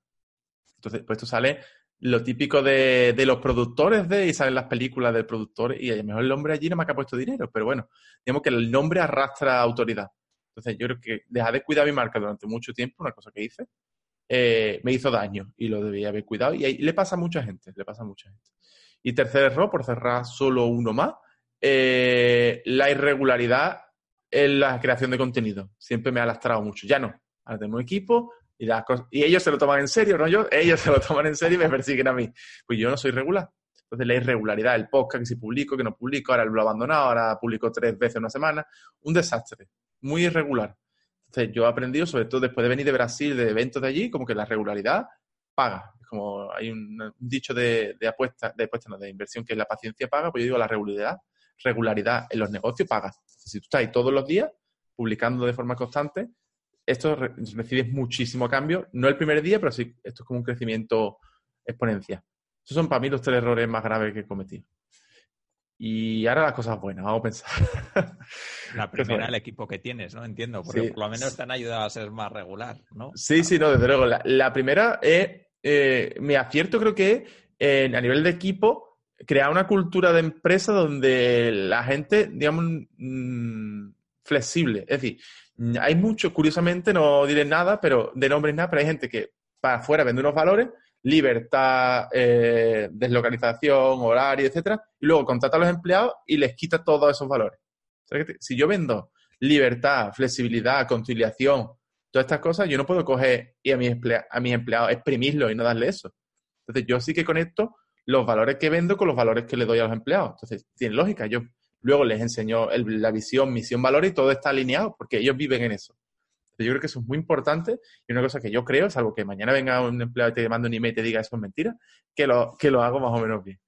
Entonces, pues esto sale lo típico de, los productores de, y salen las películas del productor, y a lo mejor el nombre allí no me ha puesto dinero, pero bueno, digamos que el nombre arrastra autoridad. Entonces, yo creo que dejar de cuidar mi marca durante mucho tiempo, una cosa que hice, eh, me hizo daño y lo debía haber cuidado. Y ahí le pasa a mucha gente, le pasa a mucha gente. Y tercer error, por cerrar solo uno más, eh, la irregularidad en la creación de contenido. Siempre me ha lastrado mucho. Ya no. Ahora tengo equipo y, ellos se lo toman en serio, ¿no? Yo, ellos se lo toman en serio y me persiguen a mí. Pues yo no soy regular. Entonces la irregularidad, el podcast, que si publico, que no publico, ahora lo he abandonado, ahora publico tres veces una semana. Un desastre. Muy irregular. Entonces yo he aprendido, sobre todo después de venir de Brasil, de eventos de allí, como que la regularidad paga como hay un, dicho de, de apuesta, de apuesta, no, de inversión que es la paciencia paga, pues yo digo la regularidad, regularidad en los negocios paga. Si tú estás ahí todos los días publicando de forma constante, esto recibes muchísimo cambio, no el primer día, pero sí, esto es como un crecimiento exponencial. Esos son para mí los tres errores más graves que he cometido. Y ahora las cosas buenas, vamos a pensar. La primera, el equipo que tienes, ¿no? Entiendo, porque por lo menos te han ayudado a ser más regular, ¿no? Sí, sí, no, desde luego. la primera es eh, mi acierto creo que a nivel de equipo, crear una cultura de empresa donde la gente, digamos, mm, flexible. Es decir, hay mucho, curiosamente, no diré nada, pero de nombres nada, pero hay gente que para afuera vende unos valores, libertad, eh, deslocalización, horario, etcétera, y luego contrata a los empleados y les quita todos esos valores. si yo vendo libertad, flexibilidad, conciliación, todas estas cosas, yo no puedo coger y a mis, a mis empleados exprimirlo y no darle eso. Entonces, yo sí que conecto los valores que vendo con los valores que le doy a los empleados. Entonces, tiene lógica. Yo luego les enseño la visión, misión, valor y todo está alineado porque ellos viven en eso. Entonces, yo creo que eso es muy importante y una cosa que yo creo, salvo que mañana venga un empleado y te mande un email y te diga eso es mentira, que lo, que lo hago más o menos bien.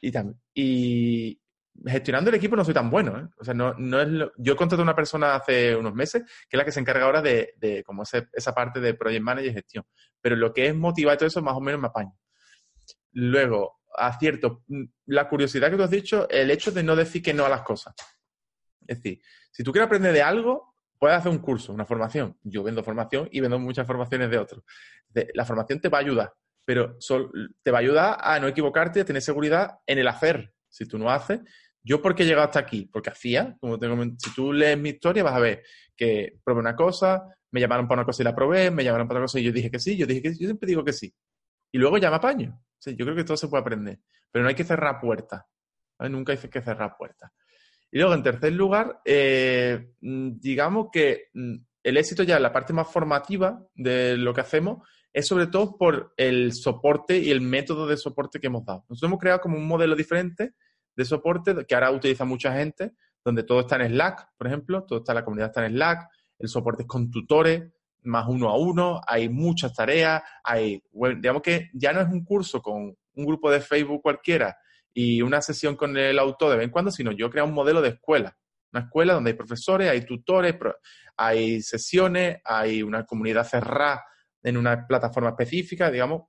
Y, también, y, gestionando el equipo no soy tan bueno. ¿eh? O sea, no, no es lo... Yo contraté a una persona hace unos meses que es la que se encarga ahora de, de como esa parte de project manager y gestión. Pero lo que es motivar y todo eso, más o menos me apaño. Luego, acierto, mm, la curiosidad que tú has dicho, el hecho de no decir que no a las cosas. Es decir, si tú quieres aprender de algo, puedes hacer un curso, una formación. Yo vendo formación y vendo muchas formaciones de otros. La formación te va a ayudar, pero te va a ayudar a no equivocarte, a tener seguridad en el hacer. Si tú no haces, ¿Yo por qué he llegado hasta aquí? Porque hacía, como te si tú lees mi historia vas a ver que probé una cosa, me llamaron para una cosa y la probé, me llamaron para otra cosa y yo dije que sí, yo dije que yo siempre digo que sí. Y luego ya me apaño. yo creo que todo se puede aprender, pero no hay que cerrar puertas. Nunca hay que cerrar puertas. Y luego, en tercer lugar, eh, mm, digamos que mm, el éxito ya la parte más formativa de lo que hacemos es sobre todo por el soporte y el método de soporte que hemos dado. Nosotros hemos creado como un modelo diferente de soporte que ahora utiliza mucha gente, donde todo está en Slack, por ejemplo, todo está la comunidad está en Slack, el soporte es con tutores, más uno a uno, hay muchas tareas, hay, digamos que ya no es un curso con un grupo de Facebook cualquiera y una sesión con el autor de vez en cuando, sino yo creo un modelo de escuela, una escuela donde hay profesores, hay tutores, hay sesiones, hay una comunidad cerrada en una plataforma específica, digamos,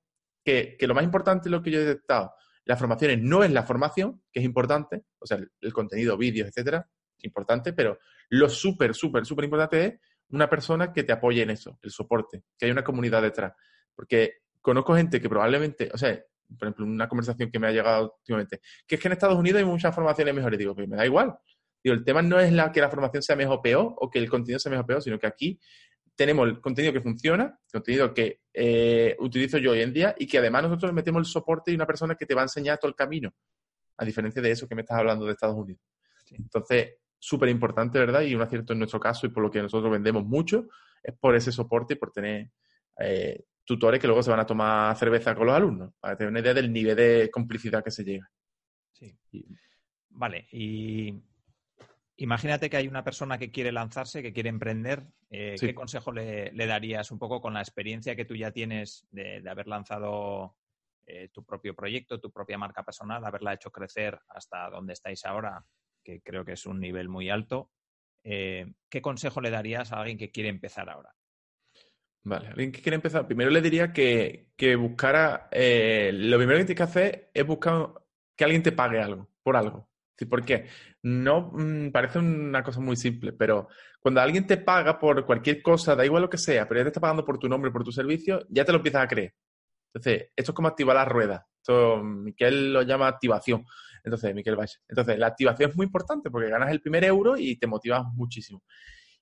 que, que lo más importante es lo que yo he detectado, las formaciones no es la formación, que es importante, o sea, el, contenido, vídeos, etcétera, importante, pero lo súper, súper, súper importante es una persona que te apoye en eso, el soporte, que haya una comunidad detrás. Porque conozco gente que probablemente, o sea, por ejemplo, una conversación que me ha llegado últimamente, que es que en Estados Unidos hay muchas formaciones mejores. Digo, pues me da igual. Digo, el tema no es la, que la formación sea mejor o peor o que el contenido sea mejor o peor, sino que aquí tenemos el contenido que funciona, contenido que eh, utilizo yo hoy en día y que además nosotros metemos el soporte y una persona que te va a enseñar todo el camino, a diferencia de eso que me estás hablando de Estados Unidos. Entonces, súper importante, ¿verdad? Y un acierto en nuestro caso y por lo que nosotros vendemos mucho es por ese soporte y por tener eh, tutores que luego se van a tomar cerveza con los alumnos, para tener una idea del nivel de complicidad que se llega. Sí. Vale, y imagínate que hay una persona que quiere lanzarse, que quiere emprender. Eh, ¿Qué consejo le, darías un poco con la experiencia que tú ya tienes de, haber lanzado eh, tu propio proyecto, tu propia marca personal, haberla hecho crecer hasta donde estáis ahora, que creo que es un nivel muy alto? Eh, ¿Qué consejo le darías a alguien que quiere empezar ahora? Vale, alguien que quiere empezar, primero le diría que, buscara, lo primero que tienes que hacer es buscar que alguien te pague algo, por algo. ¿Por qué? No mm, parece una cosa muy simple, pero cuando alguien te paga por cualquier cosa, da igual lo que sea, pero ya te está pagando por tu nombre, por tu servicio, ya te lo empiezas a creer. Entonces, esto es como activar la rueda. Esto Miquel lo llama activación. Entonces, Miquel Valle. Entonces, la activación es muy importante porque ganas el primer euro y te motivas muchísimo.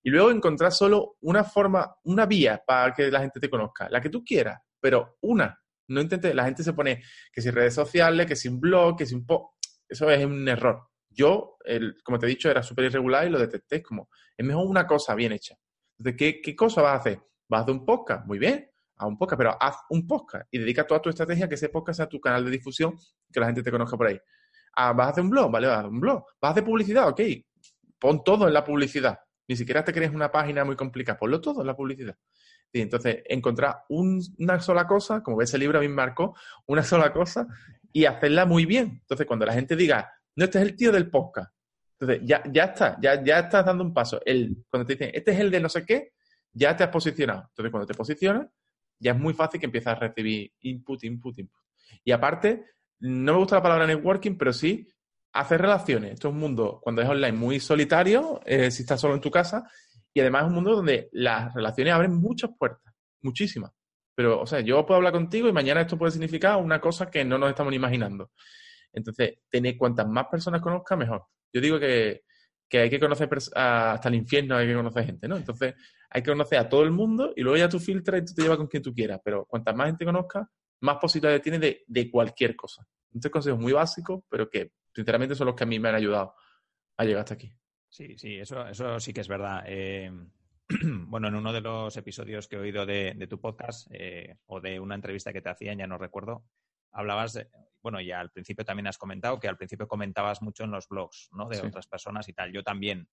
Y luego encontrar solo una forma, una vía para que la gente te conozca, la que tú quieras, pero una. No intentes, la gente se pone que si redes sociales, que sin blog, que sin po eso es un error. Yo, como te he dicho, era súper irregular y lo detecté como, es mejor una cosa bien hecha. Entonces, ¿qué, cosa vas a hacer? ¿Vas a hacer un podcast? Muy bien, haz un podcast, pero haz un podcast y dedica toda tu estrategia a que ese podcast sea tu canal de difusión, que la gente te conozca por ahí. Ah, ¿Vas a hacer un blog? Vale, vas a hacer un blog. ¿Vas a hacer publicidad? Ok, pon todo en la publicidad. Ni siquiera te crees una página muy complicada, ponlo todo en la publicidad. Y entonces, encontrar una sola cosa, como ves el libro a mí me marcó, una sola cosa y hacerla muy bien. Entonces, cuando la gente diga, no, este es el tío del podcast, entonces ya, ya está, ya, ya estás dando un paso. El, cuando te dicen, este es el de no sé qué, ya te has posicionado. Entonces, cuando te posicionas, ya es muy fácil que empiezas a recibir input, input, input. Y aparte, no me gusta la palabra networking, pero sí hacer relaciones. Esto es un mundo, cuando es online, muy solitario, eh, si estás solo en tu casa, y además es un mundo donde las relaciones abren muchas puertas, muchísimas. Pero, o sea, yo puedo hablar contigo y mañana esto puede significar una cosa que no nos estamos imaginando. Entonces, tener cuantas más personas conozca, mejor. Yo digo que, hay que conocer hasta el infierno, hay que conocer gente, ¿no? Entonces, hay que conocer a todo el mundo y luego ya tú filtras y tú te llevas con quien tú quieras. Pero cuantas más gente conozca, más posibilidades tienes de, de cualquier cosa. Entonces, consejos muy básicos, pero que sinceramente son los que a mí me han ayudado a llegar hasta aquí. Sí, sí, eso, eso sí que es verdad. Eh, bueno, en uno de los episodios que he oído de, tu podcast eh, o de una entrevista que te hacían, ya no recuerdo, hablabas, de, bueno, ya al principio también has comentado que al principio comentabas mucho en los blogs, ¿no? De otras personas y tal. Yo también.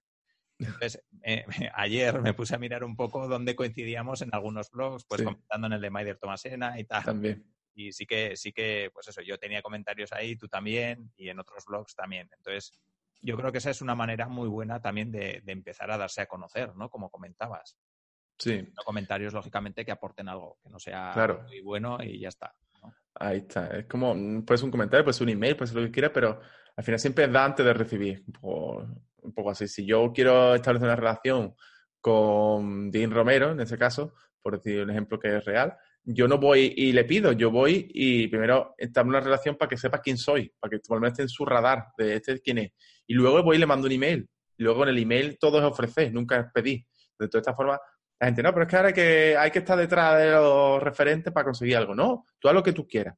Entonces, eh, ayer me puse a mirar un poco dónde coincidíamos en algunos blogs, pues comentando en el de Maider Tomasena y tal. También. Y sí que, sí que, pues eso, yo tenía comentarios ahí, tú también, y en otros blogs también. Entonces, yo creo que esa es una manera muy buena también de, empezar a darse a conocer, ¿no? Como comentabas. Sí. comentarios, lógicamente, que aporten algo, que no sea muy bueno y ya está. Ahí está. Es como, mm, puede ser un comentario, puede ser un email, puede ser lo que quiera, pero al final siempre da antes de recibir. Un poco, así. Si yo quiero establecer una relación con Dean Romero, en este caso, por decir un ejemplo que es real, yo no voy y le pido, yo voy y primero en una relación para que sepa quién soy, para que por lo esté en su radar de este quién es. Y luego voy y le mando un email. Luego en el email todo es ofrecer, nunca es pedir. De toda esta forma, la gente, no, pero es que ahora hay que, hay que estar detrás de los referentes para conseguir algo. No, tú haz lo que tú quieras.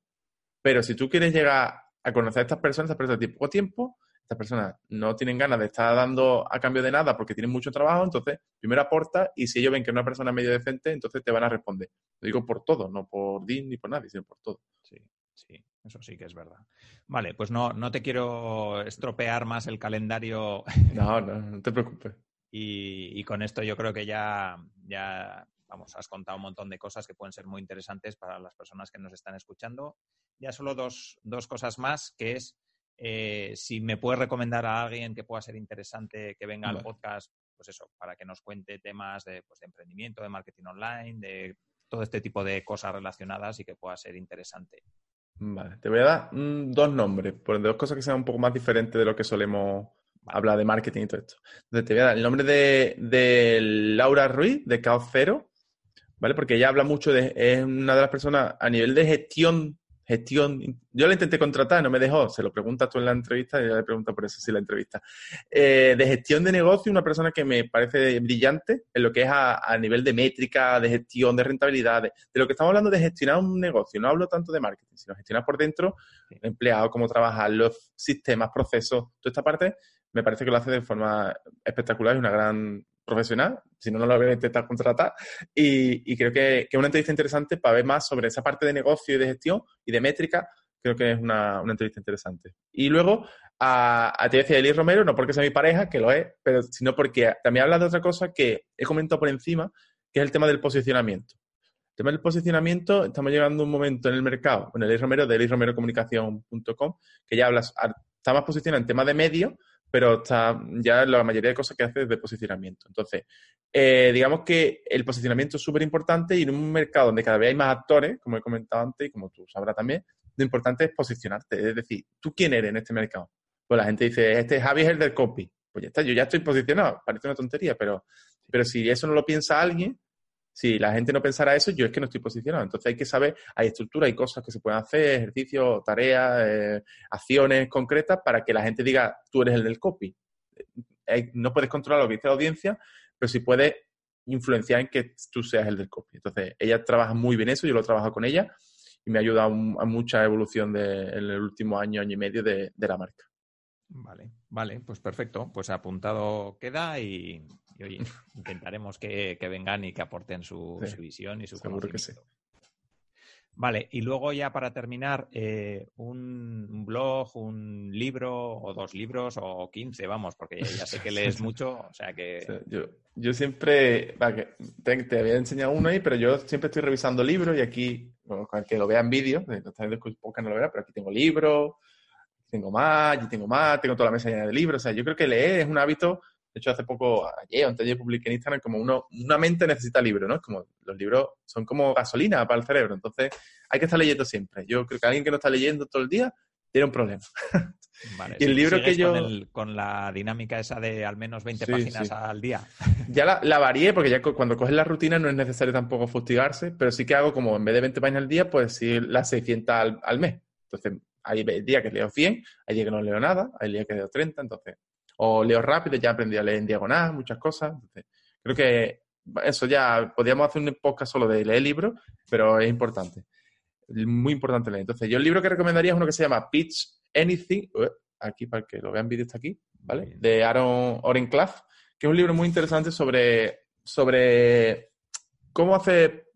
Pero si tú quieres llegar a conocer a estas personas, estas personas tienen poco tiempo, estas personas no tienen ganas de estar dando a cambio de nada porque tienen mucho trabajo, entonces primero aporta y si ellos ven que es una persona medio decente, entonces te van a responder. Lo digo por todo, no por DIN ni por nadie, sino por todo. Sí, sí, eso sí que es verdad. Vale, pues no, no te quiero estropear más el calendario. No, no, no te preocupes. Y, con esto yo creo que ya, ya, vamos, has contado un montón de cosas que pueden ser muy interesantes para las personas que nos están escuchando. Ya solo dos, dos cosas más, que es eh, si me puedes recomendar a alguien que pueda ser interesante que venga al podcast, pues eso, para que nos cuente temas de, pues, de emprendimiento, de marketing online, de todo este tipo de cosas relacionadas y que pueda ser interesante. Vale, te voy a dar mm, dos nombres, por dos cosas que sean un poco más diferentes de lo que solemos hablar de marketing y todo esto. Entonces te voy a dar el nombre de, de Laura Ruiz, de Caos Cero, ¿vale? Porque ella habla mucho de, es una de las personas a nivel de gestión gestión. Yo la intenté contratar, no me dejó. Se lo preguntas tú en la entrevista y ya le pregunto por eso sí la entrevista. Eh, de gestión de negocio, una persona que me parece brillante en lo que es a, nivel de métrica, de gestión, de rentabilidad, de, lo que estamos hablando de gestionar un negocio. No hablo tanto de marketing, sino gestionar por dentro, empleado, cómo trabajar, los sistemas, procesos, toda esta parte. Me parece que lo hace de forma espectacular y una gran profesional, si no, no lo voy a intentar contratar. Y, creo que, es una entrevista interesante para ver más sobre esa parte de negocio y de gestión y de métrica. Creo que es una, entrevista interesante. Y luego, a, a te decía Eli Romero, no porque sea mi pareja, que lo es, pero sino porque también habla de otra cosa que he comentado por encima, que es el tema del posicionamiento. El tema del posicionamiento, estamos llegando a un momento en el mercado, en el Eli Romero, de elirromerocomunicación.com, que ya hablas, está más posicionado en tema de medios, pero está ya la mayoría de cosas que hace es de posicionamiento. Entonces, eh, digamos que el posicionamiento es súper importante y en un mercado donde cada vez hay más actores, como he comentado antes y como tú sabrás también, lo importante es posicionarte. Es decir, ¿tú quién eres en este mercado? Pues la gente dice, este Javi es el del copy. Pues ya está, yo ya estoy posicionado. Parece una tontería, pero, pero si eso no lo piensa alguien, si la gente no pensara eso, yo es que no estoy posicionado. Entonces hay que saber, hay estructuras, hay cosas que se pueden hacer, ejercicios, tareas, eh, acciones concretas para que la gente diga, tú eres el del copy. Eh, no puedes controlar lo que dice la audiencia, pero sí puedes influenciar en que tú seas el del copy. Entonces, ella trabaja muy bien eso, yo lo trabajo con ella y me ha ayudado a, mucha evolución en el último año, año y medio de la marca. Vale, vale, pues perfecto. Pues apuntado queda y, oye, intentaremos que, vengan y que aporten su, visión y su conocimiento. Vale, y luego ya para terminar, eh, un, blog, un libro o dos libros o quince, vamos, porque ya sé que lees mucho, o sea que... yo, siempre, te, había enseñado uno ahí, pero yo siempre estoy revisando libros y aquí, bueno, que lo vea en vídeo, no lo verá, pero aquí tengo libros, tengo más, y tengo más, tengo toda la mesa llena de libros. O sea, yo creo que leer es un hábito. De hecho, hace poco, ayer o antes de publiqué en Instagram, como uno, una mente necesita libros, ¿no? Es como los libros son como gasolina para el cerebro. Entonces, hay que estar leyendo siempre. Yo creo que alguien que no está leyendo todo el día tiene un problema. Vale, y el libro que yo. Con, la dinámica esa de al menos 20 páginas al día. Ya la, la, varié, porque ya cuando coges la rutina no es necesario tampoco fustigarse, pero sí que hago como en vez de 20 páginas al día, pues sí las 600 al, al mes. Entonces, hay días que leo 100, hay días que no leo nada, hay días que leo 30, entonces, o leo rápido, ya aprendí a leer en diagonal, muchas cosas. Entonces, creo que eso ya, podríamos hacer un podcast solo de leer libros, pero es importante, muy importante leer. Entonces, yo el libro que recomendaría es uno que se llama Pitch Anything, aquí para que lo vean vídeo está aquí, ¿vale? De Aaron Orenclaff, que es un libro muy interesante sobre, sobre cómo hacer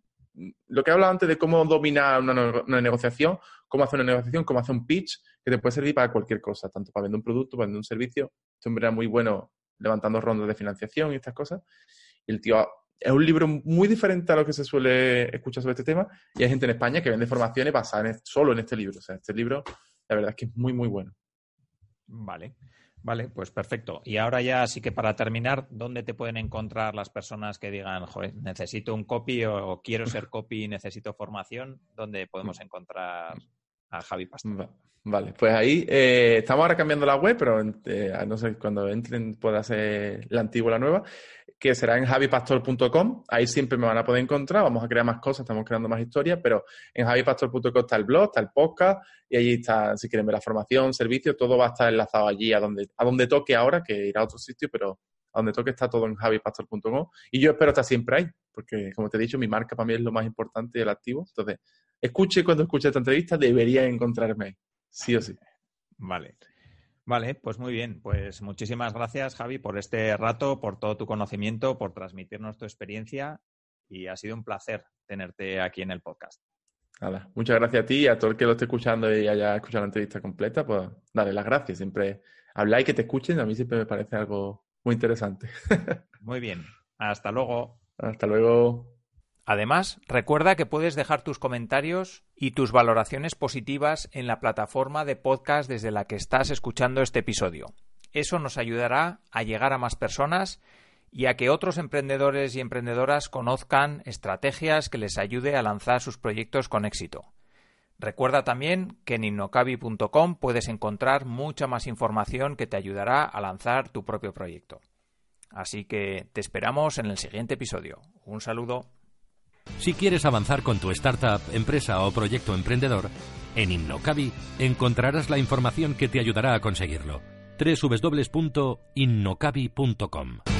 lo que he hablado antes de cómo dominar una, negociación, cómo hacer una negociación, cómo hacer un pitch, que te puede servir para cualquier cosa, tanto para vender un producto, para vender un servicio. Este hombre era muy bueno levantando rondas de financiación y estas cosas. Y el tío es un libro muy diferente a lo que se suele escuchar sobre este tema. Y hay gente en España que vende formaciones basadas solo en este libro. O sea, este libro, la verdad es que es muy, muy bueno. Vale. Vale, pues perfecto. Y ahora ya sí que para terminar, ¿dónde te pueden encontrar las personas que digan, joder, necesito un copy o, quiero ser copy y necesito formación? ¿Dónde podemos mm. encontrar Javi Pastor? Vale, pues ahí eh, estamos ahora cambiando la web, pero eh, no sé, cuando entren pueda ser la antigua o la nueva que será en javipastor.com. Ahí siempre me van a poder encontrar. Vamos a crear más cosas, estamos creando más historias, pero en javipastor.com está el blog, está el podcast y allí está, si quieren ver la formación, servicio, todo va a estar enlazado allí a donde, a donde toque ahora, que irá a otro sitio, pero a donde toque está todo en javipastor.com. Y yo espero estar siempre ahí, porque como te he dicho, mi marca para mí es lo más importante y el activo. Entonces, escuche cuando escuche esta entrevista, debería encontrarme ahí, sí o sí. Vale. Vale, pues muy bien. Pues muchísimas gracias, Javi, por este rato, por todo tu conocimiento, por transmitirnos tu experiencia y ha sido un placer tenerte aquí en el podcast. Nada, muchas gracias a ti y a todo el que lo esté escuchando y haya escuchado la entrevista completa, pues dale las gracias. Siempre hablar y que te escuchen, a mí siempre me parece algo muy interesante. muy bien. Hasta luego. Hasta luego. Además, recuerda que puedes dejar tus comentarios y tus valoraciones positivas en la plataforma de podcast desde la que estás escuchando este episodio. Eso nos ayudará a llegar a más personas y a que otros emprendedores y emprendedoras conozcan estrategias que les ayude a lanzar sus proyectos con éxito. Recuerda también que en innocabi.com puedes encontrar mucha más información que te ayudará a lanzar tu propio proyecto. Así que te esperamos en el siguiente episodio. Un saludo. Si quieres avanzar con tu startup, empresa o proyecto emprendedor, en Innocabi encontrarás la información que te ayudará a conseguirlo. www.innocabi.com